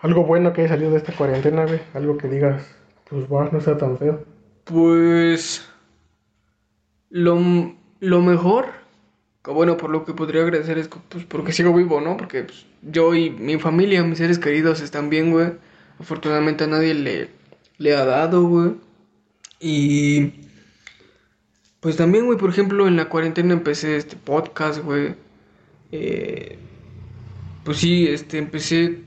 Algo bueno que haya salido de esta cuarentena, güey. Algo que digas, pues va, no sea tan feo. Pues. Lo, lo mejor. que Bueno, por lo que podría agradecer es que, pues, porque sigo vivo, ¿no? Porque pues, yo y mi familia, mis seres queridos están bien, güey. Afortunadamente a nadie le, le ha dado, güey. Y. Pues también, güey, por ejemplo, en la cuarentena empecé este podcast, güey. Eh, pues sí, este, empecé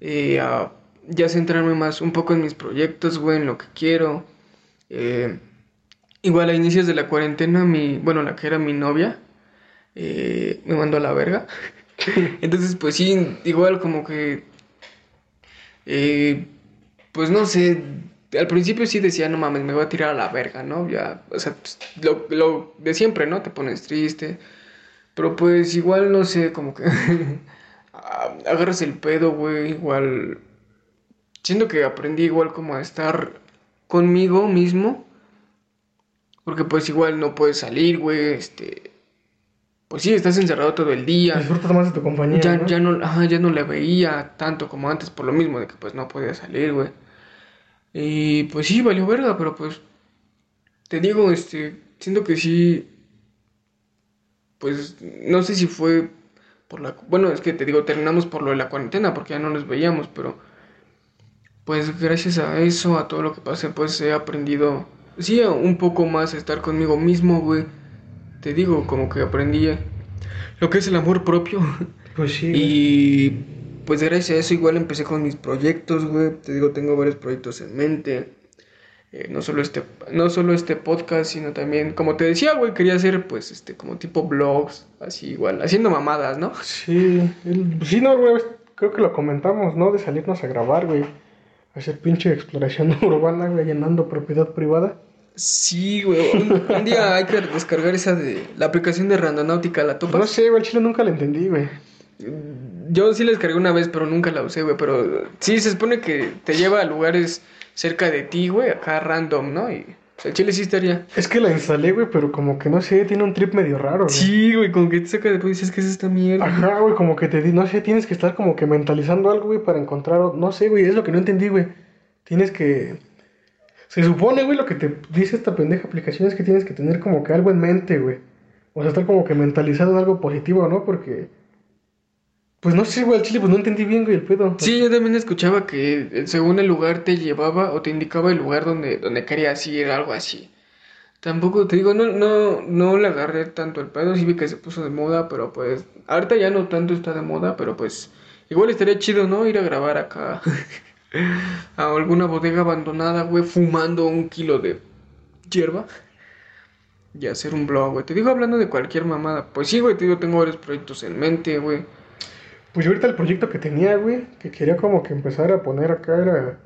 eh, a ya centrarme más un poco en mis proyectos, güey, en lo que quiero. Eh, igual a inicios de la cuarentena, mi, bueno, la que era mi novia, eh, me mandó a la verga. [laughs] Entonces, pues sí, igual como que, eh, pues no sé, al principio sí decía, no mames, me voy a tirar a la verga, ¿no? Ya, o sea, pues, lo, lo de siempre, ¿no? Te pones triste. Pero pues igual, no sé, como que [laughs] agarras el pedo, güey, igual. Siento que aprendí igual como a estar conmigo mismo. Porque pues igual no puedes salir, güey, este... Pues sí, estás encerrado todo el día. Disfrutas más de tu compañía. Ya, ¿no? ya no, ajá, ya no le veía tanto como antes por lo mismo de que pues no podía salir, güey. Y pues sí, valió verga, pero pues te digo, este, siento que sí, pues no sé si fue por la, bueno, es que te digo, terminamos por lo de la cuarentena porque ya no nos veíamos, pero pues gracias a eso, a todo lo que pasé, pues he aprendido, sí, un poco más a estar conmigo mismo, güey. Te digo, como que aprendí lo que es el amor propio. Pues sí. Y pues gracias a eso igual empecé con mis proyectos, güey. Te digo, tengo varios proyectos en mente. Eh, no solo este, no solo este podcast, sino también, como te decía, güey, quería hacer pues este como tipo blogs, así igual, haciendo mamadas, ¿no? [laughs] Sí, el- sí, no, güey, creo que lo comentamos, ¿no? De salirnos a grabar, güey. Hacer pinche exploración [laughs] urbana, güey, llenando propiedad privada. Sí, güey. Un, un día hay que descargar esa de la aplicación de Randonáutica, ¿la Pues topas? no sé, güey, el chile nunca la entendí, güey. Yo sí la descargué una vez, pero nunca la usé, güey. Pero sí, se supone que te lleva a lugares cerca de ti, güey, acá random, ¿no? Y o sea, el chile sí estaría. Es que la instalé, güey, pero como que no sé, tiene un trip medio raro, güey. Sí, güey, como que te saca después y dices que es esta mierda. Ajá, güey, como que te di, no sé, tienes que estar como que mentalizando algo, güey, para encontrar, no sé, güey, es lo que no entendí, güey. Tienes que, se supone, güey, lo que te dice esta pendeja aplicación es que tienes que tener como que algo en mente, güey. O sea, estar como que mentalizado en algo positivo, ¿no? Porque, pues no sé, güey, al chile, pues no entendí bien, güey, el pedo. Sí, yo también escuchaba que eh, según el lugar te llevaba o te indicaba el lugar donde, donde querías ir, algo así. Tampoco te digo, no, no, no le agarré tanto el pedo, sí vi que se puso de moda, pero pues, ahorita ya no tanto está de moda, pero pues, igual estaría chido, ¿no? Ir a grabar acá [laughs] a alguna bodega abandonada, güey, fumando un kilo de hierba. Y hacer un blog, güey. Te digo hablando de cualquier mamada. Pues sí, güey, te digo, tengo varios proyectos en mente, güey. Pues yo ahorita el proyecto que tenía, güey, que quería como que empezar a poner acá era,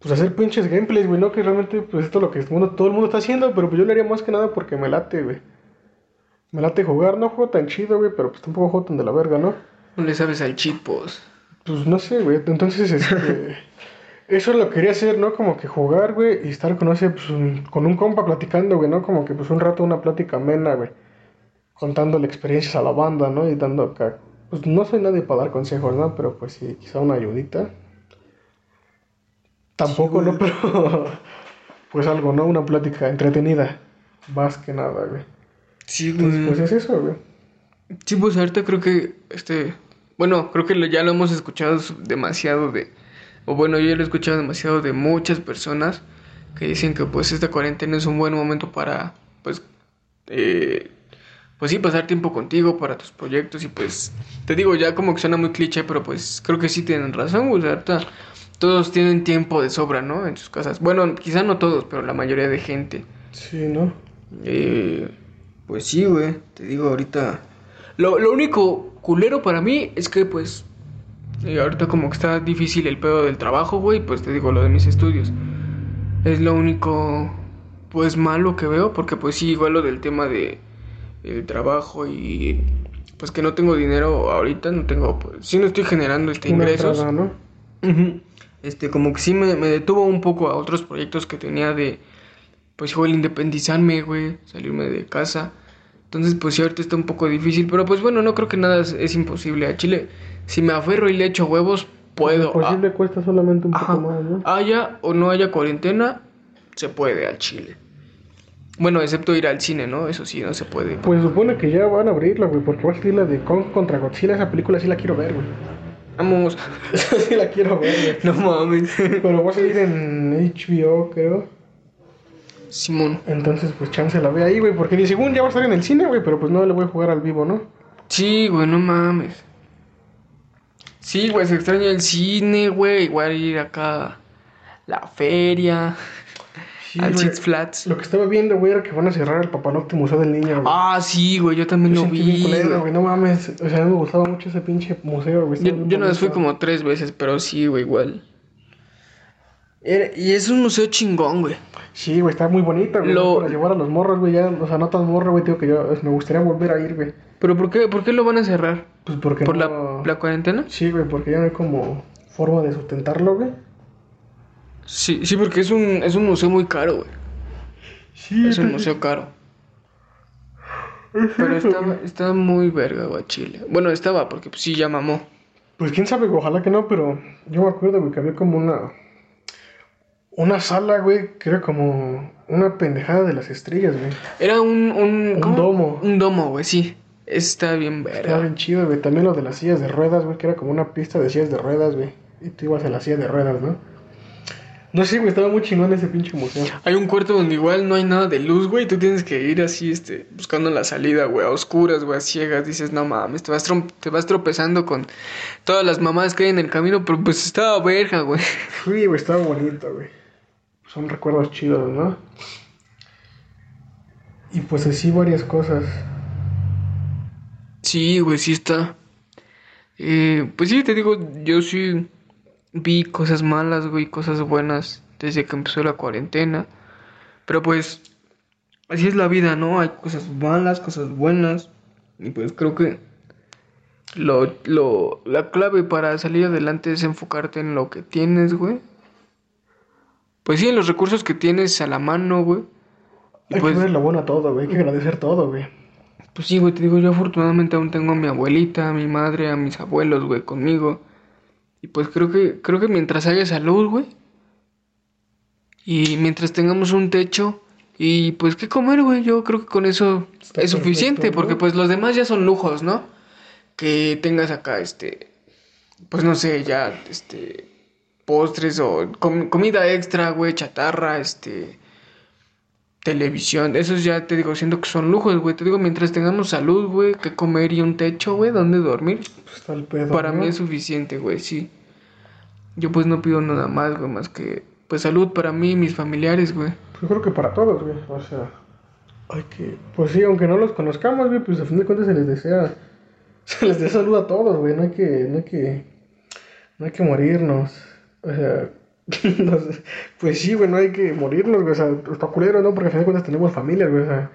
pues hacer pinches gameplays, güey, ¿no? Que realmente, pues esto es lo que todo el mundo, todo el mundo está haciendo, pero pues yo lo haría más que nada porque me late, güey. Me late jugar, no juego tan chido, güey, pero pues tampoco juego tan de la verga, ¿no? No le sabes al chipos. Pues no sé, güey, entonces, este, [laughs] eso lo quería hacer, ¿no? Como que jugar, güey, y estar con, sé, pues, un- con un compa platicando, güey, ¿no? Como que pues un rato una plática amena, güey. Contándole experiencias a la banda, ¿no? Y dando acá, pues no soy nadie para dar consejos, ¿no? Pero pues sí, quizá una ayudita. Tampoco, Sí, ¿no? güey. Pero, [laughs] pues algo, ¿no? Una plática entretenida, más que nada, güey. Sí, Entonces, pues es eso, güey. Sí, pues ahorita creo que, este, bueno, creo que ya lo hemos escuchado demasiado de, o bueno, yo ya lo he escuchado demasiado de muchas personas que dicen que pues esta cuarentena es un buen momento para, pues, eh, pues sí, pasar tiempo contigo para tus proyectos y pues, te digo, ya como que suena muy cliché, pero pues creo que sí tienen razón, o sea, ahorita todos tienen tiempo de sobra, ¿no? En sus casas. Bueno, quizá no todos, pero la mayoría de gente. Sí, ¿no? Eh, pues sí, güey. Te digo, ahorita. Lo, lo único culero para mí es que, pues. eh, ahorita como que está difícil el pedo del trabajo, güey. Pues te digo, lo de mis estudios. Es lo único. Pues malo que veo. Porque, pues sí, igual lo del tema de. El trabajo y. Pues que no tengo dinero ahorita. No tengo. Pues sí, no estoy generando este Una ingresos. entrada, ¿no? Ujú. este, como que sí me, me detuvo un poco a otros proyectos que tenía de, pues igual independizarme, güey, salirme de casa. Entonces, pues sí, ahorita está un poco difícil, pero pues bueno, no creo que nada es, es imposible. A Chile, si me aferro y le echo huevos, puedo. Lo posible cuesta solamente un Ah, Ajá. poco más, ¿no? Haya o no haya cuarentena, se puede al Chile. Bueno, excepto ir al cine, ¿no? Eso sí, no se puede. Pues supone que ya van a abrirla, güey, porque va a salir la de Kong contra Godzilla. Esa película sí la quiero ver, güey. Vamos. [laughs] Esa sí la quiero ver, güey. no mames. Pero va a salir en HBO, creo. Simón. Entonces, pues chance la ve ahí, güey, porque ni según ya va a estar en el cine, güey, pero pues no le voy a jugar al vivo, ¿no? Sí, güey, no mames. Sí, güey, se extraña el cine, güey. Igual ir acá a la feria, Sí, al. Six Flats. Lo que estaba viendo, güey, era que van a cerrar el Papanote Museo del Niño, güey. Ah, sí, güey, yo también Yo lo vi. culero, güey. no mames. O sea, a mí me gustaba mucho ese pinche museo, güey. Yo, yo una vez fui como tres veces, pero sí, güey, igual. Era- y es un museo chingón, güey. Sí, güey, está muy bonito, güey. Lo- Para llevar a los morros, güey, ya, o sea, no tan morro, güey, tío, que yo me gustaría volver a ir, güey. ¿Pero por qué, por qué lo van a cerrar? Pues porque ¿Por no... la, la cuarentena? Sí, güey, porque ya no hay como forma de sustentarlo, güey. Sí, sí, porque es un, es un museo muy caro, güey. Sí, Es un museo caro. Pero estaba, estaba muy verga, güey, Chile. Bueno, estaba, porque pues, sí, ya mamó. Pues quién sabe, ojalá que no, pero yo me acuerdo, güey, que había como una... Una sala, güey, que era como una pendejada de las estrellas, güey. Era un... Un, Un domo. Un domo, güey, sí. Está bien Estaba verga. bien chido, güey. También lo de las sillas de ruedas, güey, que era como una pista de sillas de ruedas, güey. Y tú ibas en la silla de ruedas, ¿no? No sé, güey, estaba muy chingón ese pinche museo. Hay un cuarto donde igual no hay nada de luz, güey. y Tú tienes que ir así, este, buscando la salida, güey, a oscuras, güey, a ciegas. Dices, no mames, te vas, te vas tropezando con todas las mamadas que hay en el camino, pero pues estaba verga, güey. Sí, güey, estaba bonito, güey. Son recuerdos chidos, ¿no? Y pues así varias cosas. Sí, güey, sí está. Eh, pues sí, te digo, yo sí vi cosas malas, güey, cosas buenas desde que empezó la cuarentena. Pero pues, así es la vida, ¿no? Hay cosas malas, cosas buenas. Y pues creo que lo, lo, la clave para salir adelante es enfocarte en lo que tienes, güey. Pues sí, en los recursos que tienes a la mano, güey. Y Hay pues, que ver lo bueno a todo, güey. Hay que agradecer todo, güey. pues sí, güey, te digo, yo afortunadamente aún tengo a mi abuelita, a mi madre, a mis abuelos, güey, conmigo. Y pues creo que, creo que mientras haya salud, güey. Y mientras tengamos un techo y pues qué comer, güey, yo creo que con eso Está es suficiente, porque pues los demás ya son lujos, ¿no? Que tengas acá, este, pues no sé, ya, este, postres o com- comida extra, güey, chatarra, este, televisión, esos ya te digo, siento que son lujos, güey, te digo, mientras tengamos salud, güey, que comer y un techo, güey, donde dormir, Pues está el pedo. para ¿no? mí es suficiente, güey, sí. Yo pues no pido nada más, güey, más que, pues salud para mí y mis familiares, güey. Pues creo que para todos, güey. O sea, hay que. Pues sí, aunque no los conozcamos, güey, pues a fin de cuentas se les desea. [laughs] Se les desea salud a todos, güey. No hay que. No hay que. No hay que morirnos. O sea. [laughs] pues sí, güey, no hay que morirnos, güey. O sea, está culero, ¿no? Porque a fin de cuentas tenemos familias, güey. O sea,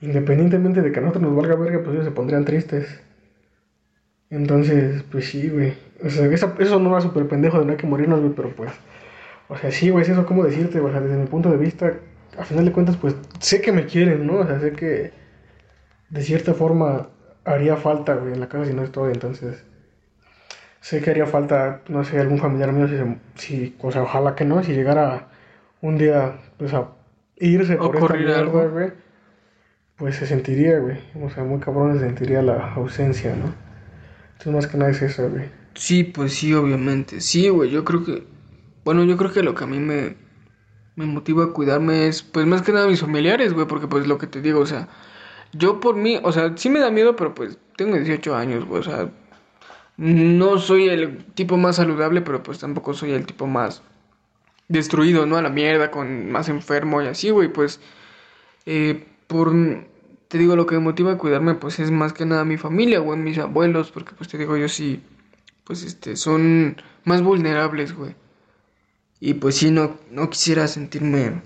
independientemente de que a nosotros nos valga verga, pues ellos se pondrían tristes. Entonces, pues sí, güey. O sea, esa- eso no va súper pendejo de no hay que morirnos, güey, pero pues. O sea, sí, güey, es eso como decirte, o sea, desde mi punto de vista, a final de cuentas, pues sé que me quieren, ¿no? O sea, sé que de cierta forma haría falta, güey, en la casa si no estoy, entonces sé que haría falta, no sé, algún familiar mío, si, se- si o sea, ojalá que no, si llegara un día, pues a irse por esta mierda, güey, pues se sentiría, güey, o sea, muy cabrón se sentiría la ausencia, ¿no? Entonces, más que nada es eso, güey. Sí, pues sí, obviamente. Sí, güey, yo creo que... Bueno, yo creo que lo que a mí me, me motiva a cuidarme es, pues más que nada mis familiares, güey, porque pues lo que te digo, o sea, yo por mí, o sea, sí me da miedo, pero pues tengo 18 años, güey, o sea, no soy el tipo más saludable, pero pues tampoco soy el tipo más destruido, ¿no? A la mierda, con más enfermo y así, güey, pues, eh, por, te digo, lo que me motiva a cuidarme, pues es más que nada mi familia, güey, mis abuelos, porque pues te digo, yo sí, pues este, son más vulnerables, güey. Y pues sí, no, no quisiera sentirme,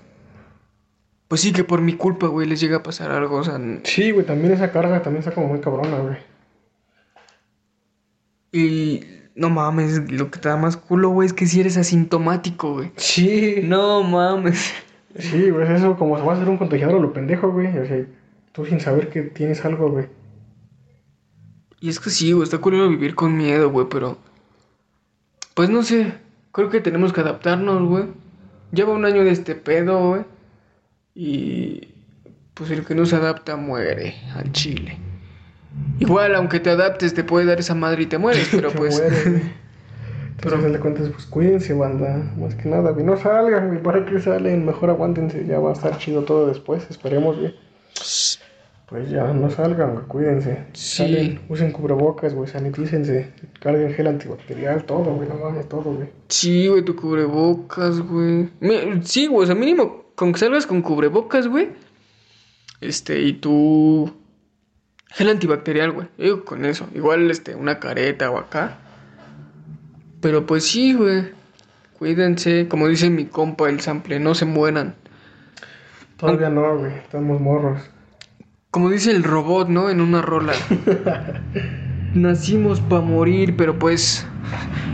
pues sí, que por mi culpa, güey, les llega a pasar algo, o sea, Sí, güey, también esa carga también está como muy cabrona, güey. Y No mames, lo que te da más culo, güey, es que si eres asintomático, güey. Sí. No mames. Sí, pues eso, como se va a hacer un contagiador a lo pendejo, güey. O sea, tú sin saber que tienes algo, güey. Y es que sí, güey, está curioso vivir con miedo, güey, pero. Pues no sé, creo que tenemos que adaptarnos, güey. Lleva un año de este pedo, güey. Y. Pues el que no se adapta muere al chile. Igual, aunque te adaptes, te puede dar esa madre y te mueres, [laughs] pero Te pues. mueres. Pero [laughs] al de cuentas, pues cuídense, banda. Más que nada, güey. No salgan, güey. ¿Para qué salen? Mejor aguántense. Ya va a estar chido todo después. Esperemos, güey. Pues ya, no salgan, güey. Cuídense. Sí. Salen, usen cubrebocas, güey. Sanitícense. Carguen gel antibacterial. Todo, güey. No mames, todo, güey. Sí, güey, tu cubrebocas, güey. Sí, güey, o sea, mínimo, con que salgas con cubrebocas, güey. Este, y tu gel antibacterial, güey. Digo con eso. Igual, este, una careta o acá. Pero pues sí, güey. Cuídense. Como dice mi compa, el sample, no se mueran. Todavía no, güey. Estamos morros. Como dice el robot, ¿no? En una rola. [laughs] Nacimos para morir, pero pues.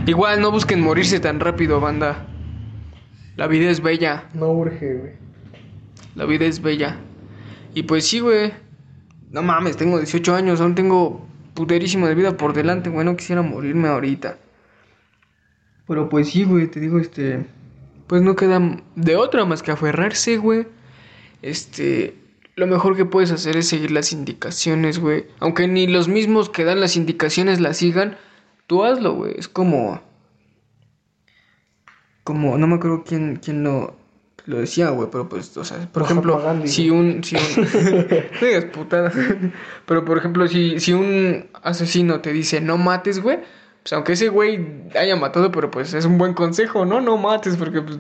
Igual no busquen morirse tan rápido, banda. La vida es bella. No urge, güey. La vida es bella. Y pues sí, güey. No mames, tengo 18 años, aún tengo puterísimo de vida por delante, güey. No quisiera morirme ahorita. Pero pues sí, güey, te digo, este. Pues no queda de otra más que aferrarse, güey. Este. Lo mejor que puedes hacer es seguir las indicaciones, güey. Aunque ni los mismos que dan las indicaciones las sigan, tú hazlo, güey. Es como. Como, no me acuerdo quién, quién lo, lo decía, güey, pero pues, o sea, por ejemplo, si un, si un, [laughs] putadas, pero por ejemplo, si, si un asesino te dice no mates, güey, pues aunque ese güey haya matado, pero pues es un buen consejo, ¿no? No mates, porque pues,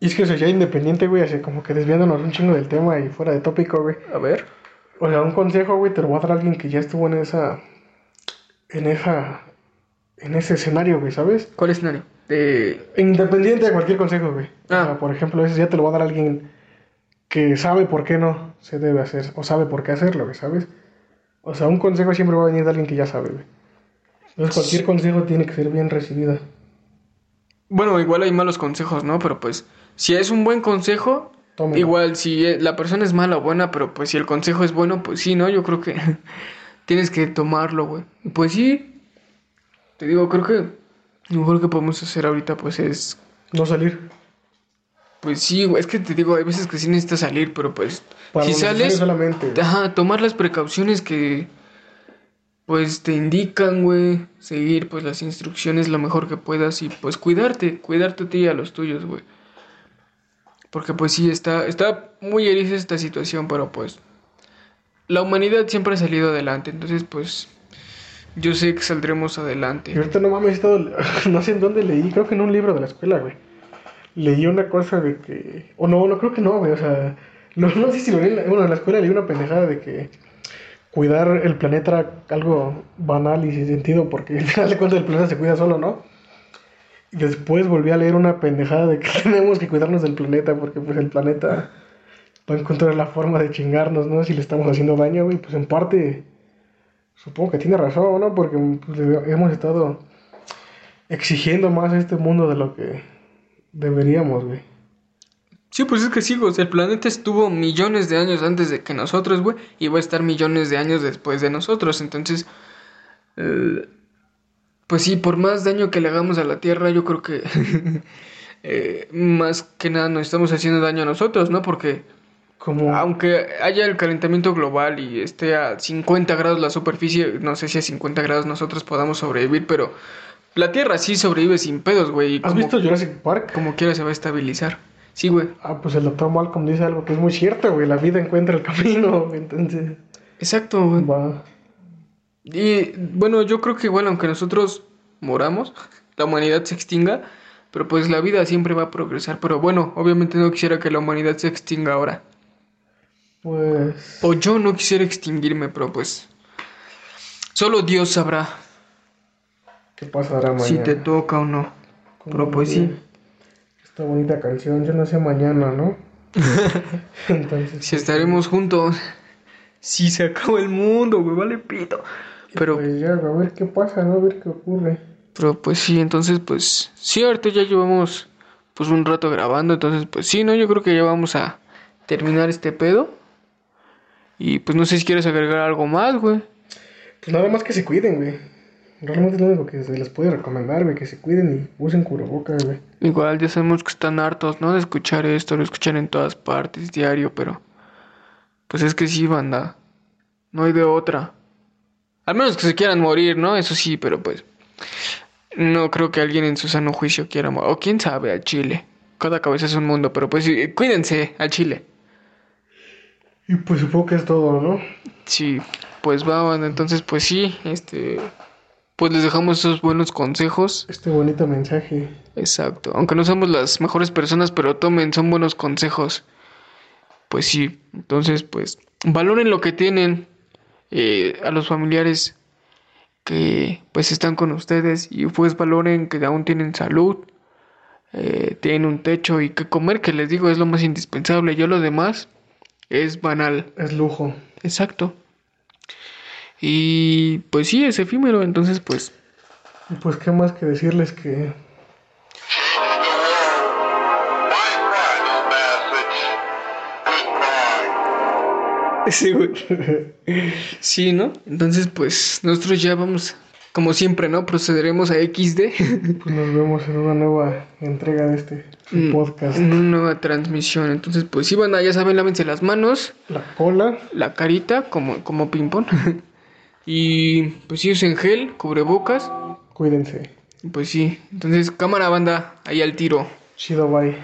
Y es que, sea, ya independiente, güey. Así como que desviándonos un chingo del tema y fuera de tópico, güey. a ver. O sea, un consejo, güey, te lo va a dar alguien que ya estuvo en esa. En esa. En ese escenario, güey, ¿sabes? ¿Cuál escenario? De... Independiente de cualquier consejo, güey. O Ah. sea, por ejemplo, ese ya te lo va a dar alguien que sabe por qué no se debe hacer. O sabe por qué hacerlo, güey, ¿sabes? O sea, un consejo siempre va a venir de alguien que ya sabe, güey. Entonces, cualquier consejo tiene que ser bien recibido. Bueno, igual hay malos consejos, ¿no? Pero pues, si es un buen consejo, Tómelo. igual si eh, la persona es mala o buena, pero pues si el consejo es bueno, pues sí, ¿no? Yo creo que [laughs] tienes que tomarlo, güey. Pues sí, te digo, creo que lo mejor que podemos hacer ahorita, pues es No salir. Pues sí, güey, es que te digo, hay veces que sí necesitas salir, pero pues Para si sales, solamente. ajá, tomar las precauciones que pues te indican, güey, seguir pues las instrucciones lo mejor que puedas y pues cuidarte, cuidarte a ti y a los tuyos, güey. Porque pues sí está está muy eriza esta situación, pero pues la humanidad siempre ha salido adelante, entonces pues yo sé que saldremos Y adelante. ahorita no mames, he [laughs] no sé en dónde leí, creo que en un libro de la escuela, güey. Leí una cosa de que, o no, no creo que no, güey, o sea, no, sé si lo leí, bueno, en la escuela leí una pendejada de que cuidar el planeta era algo banal y sin sentido, porque al final de cuentas el planeta se cuida solo, ¿no? Y después volví a leer una pendejada de que [laughs] tenemos que cuidarnos del planeta, porque pues el planeta va a encontrar la forma de chingarnos, ¿no? Si le estamos haciendo daño, güey, pues en parte... Supongo que tiene razón, ¿no? Porque pues, hemos estado exigiendo más a este mundo de lo que deberíamos, güey. Sí, pues es que sí, sea, el planeta estuvo millones de años antes de que nosotros, güey, y va a estar millones de años después de nosotros. Entonces, eh, pues sí, por más daño que le hagamos a la Tierra, yo creo que [laughs] eh, más que nada nos estamos haciendo daño a nosotros, ¿no? Porque Como, aunque haya el calentamiento global y esté a 50 grados la superficie, no sé si a 50 grados nosotros podamos sobrevivir, pero la Tierra sí sobrevive sin pedos, güey. ¿Has como- visto Jurassic Park? Como quiera se va a estabilizar. Sí, güey. Ah, pues el doctor Malcolm dice algo que es muy cierto, güey. La vida encuentra el camino, [laughs] entonces Exacto, güey. va. Y bueno, yo creo que igual aunque nosotros moramos, [laughs] la humanidad se extinga, pero pues la vida siempre va a progresar. Pero bueno, obviamente no quisiera que la humanidad se extinga ahora. Pues O yo no quisiera extinguirme, pero pues solo Dios sabrá qué pasará mañana. si te toca o no. Pero pues sí. Esta bonita canción, yo no sé mañana, ¿no? [laughs] [laughs] entonces, Si estaremos juntos, si se acaba el mundo, güey, vale pito. Pero pues ya, a ver qué pasa, ¿no? A ver qué ocurre. Pero pues sí, entonces pues ahorita ya llevamos pues un rato grabando, entonces pues sí, no, yo creo que ya vamos a terminar este pedo. Y pues no sé si quieres agregar algo más, güey. Pues nada más que se cuiden, güey. Realmente es lo único que se les puede recomendar, güey, que se cuiden y usen cubrebocas, güey. Igual ya sabemos que están hartos, ¿no? De escuchar esto, lo escuchan en todas partes, diario, pero... Pues es que sí, banda. No hay de otra. Al menos que se quieran morir, ¿no? Eso sí, pero pues... No creo que alguien en su sano juicio quiera morir. O quién sabe, al Chile. Cada cabeza es un mundo, pero pues sí, cuídense, al Chile. Y pues supongo que es todo, ¿no? Sí, pues va, banda. Entonces, pues sí, este... Pues les dejamos esos buenos consejos. Este bonito mensaje. Exacto. Aunque no somos las mejores personas, pero tomen, son buenos consejos. Pues sí. Entonces, pues, valoren lo que tienen eh, a los familiares que pues están con ustedes y pues valoren que aún tienen salud, eh, tienen un techo y que comer, que les digo, es lo más indispensable. Yo lo demás es banal. Es lujo. Exacto. Y pues sí, es efímero, entonces pues... Y pues qué más que decirles que... [laughs] Sí, güey. Sí, ¿no? Entonces pues nosotros ya vamos, como siempre, ¿no? Procederemos a XD. [laughs] Pues nos vemos en una nueva entrega de este su podcast. En una nueva transmisión. Entonces pues sí, banda, ya saben, lávense las manos, La cola. la carita, como, como ping-pong. [laughs] Y pues sí, usen gel, cubrebocas. Cuídense. Pues sí, entonces cámara banda, ahí al tiro. Chido, bye.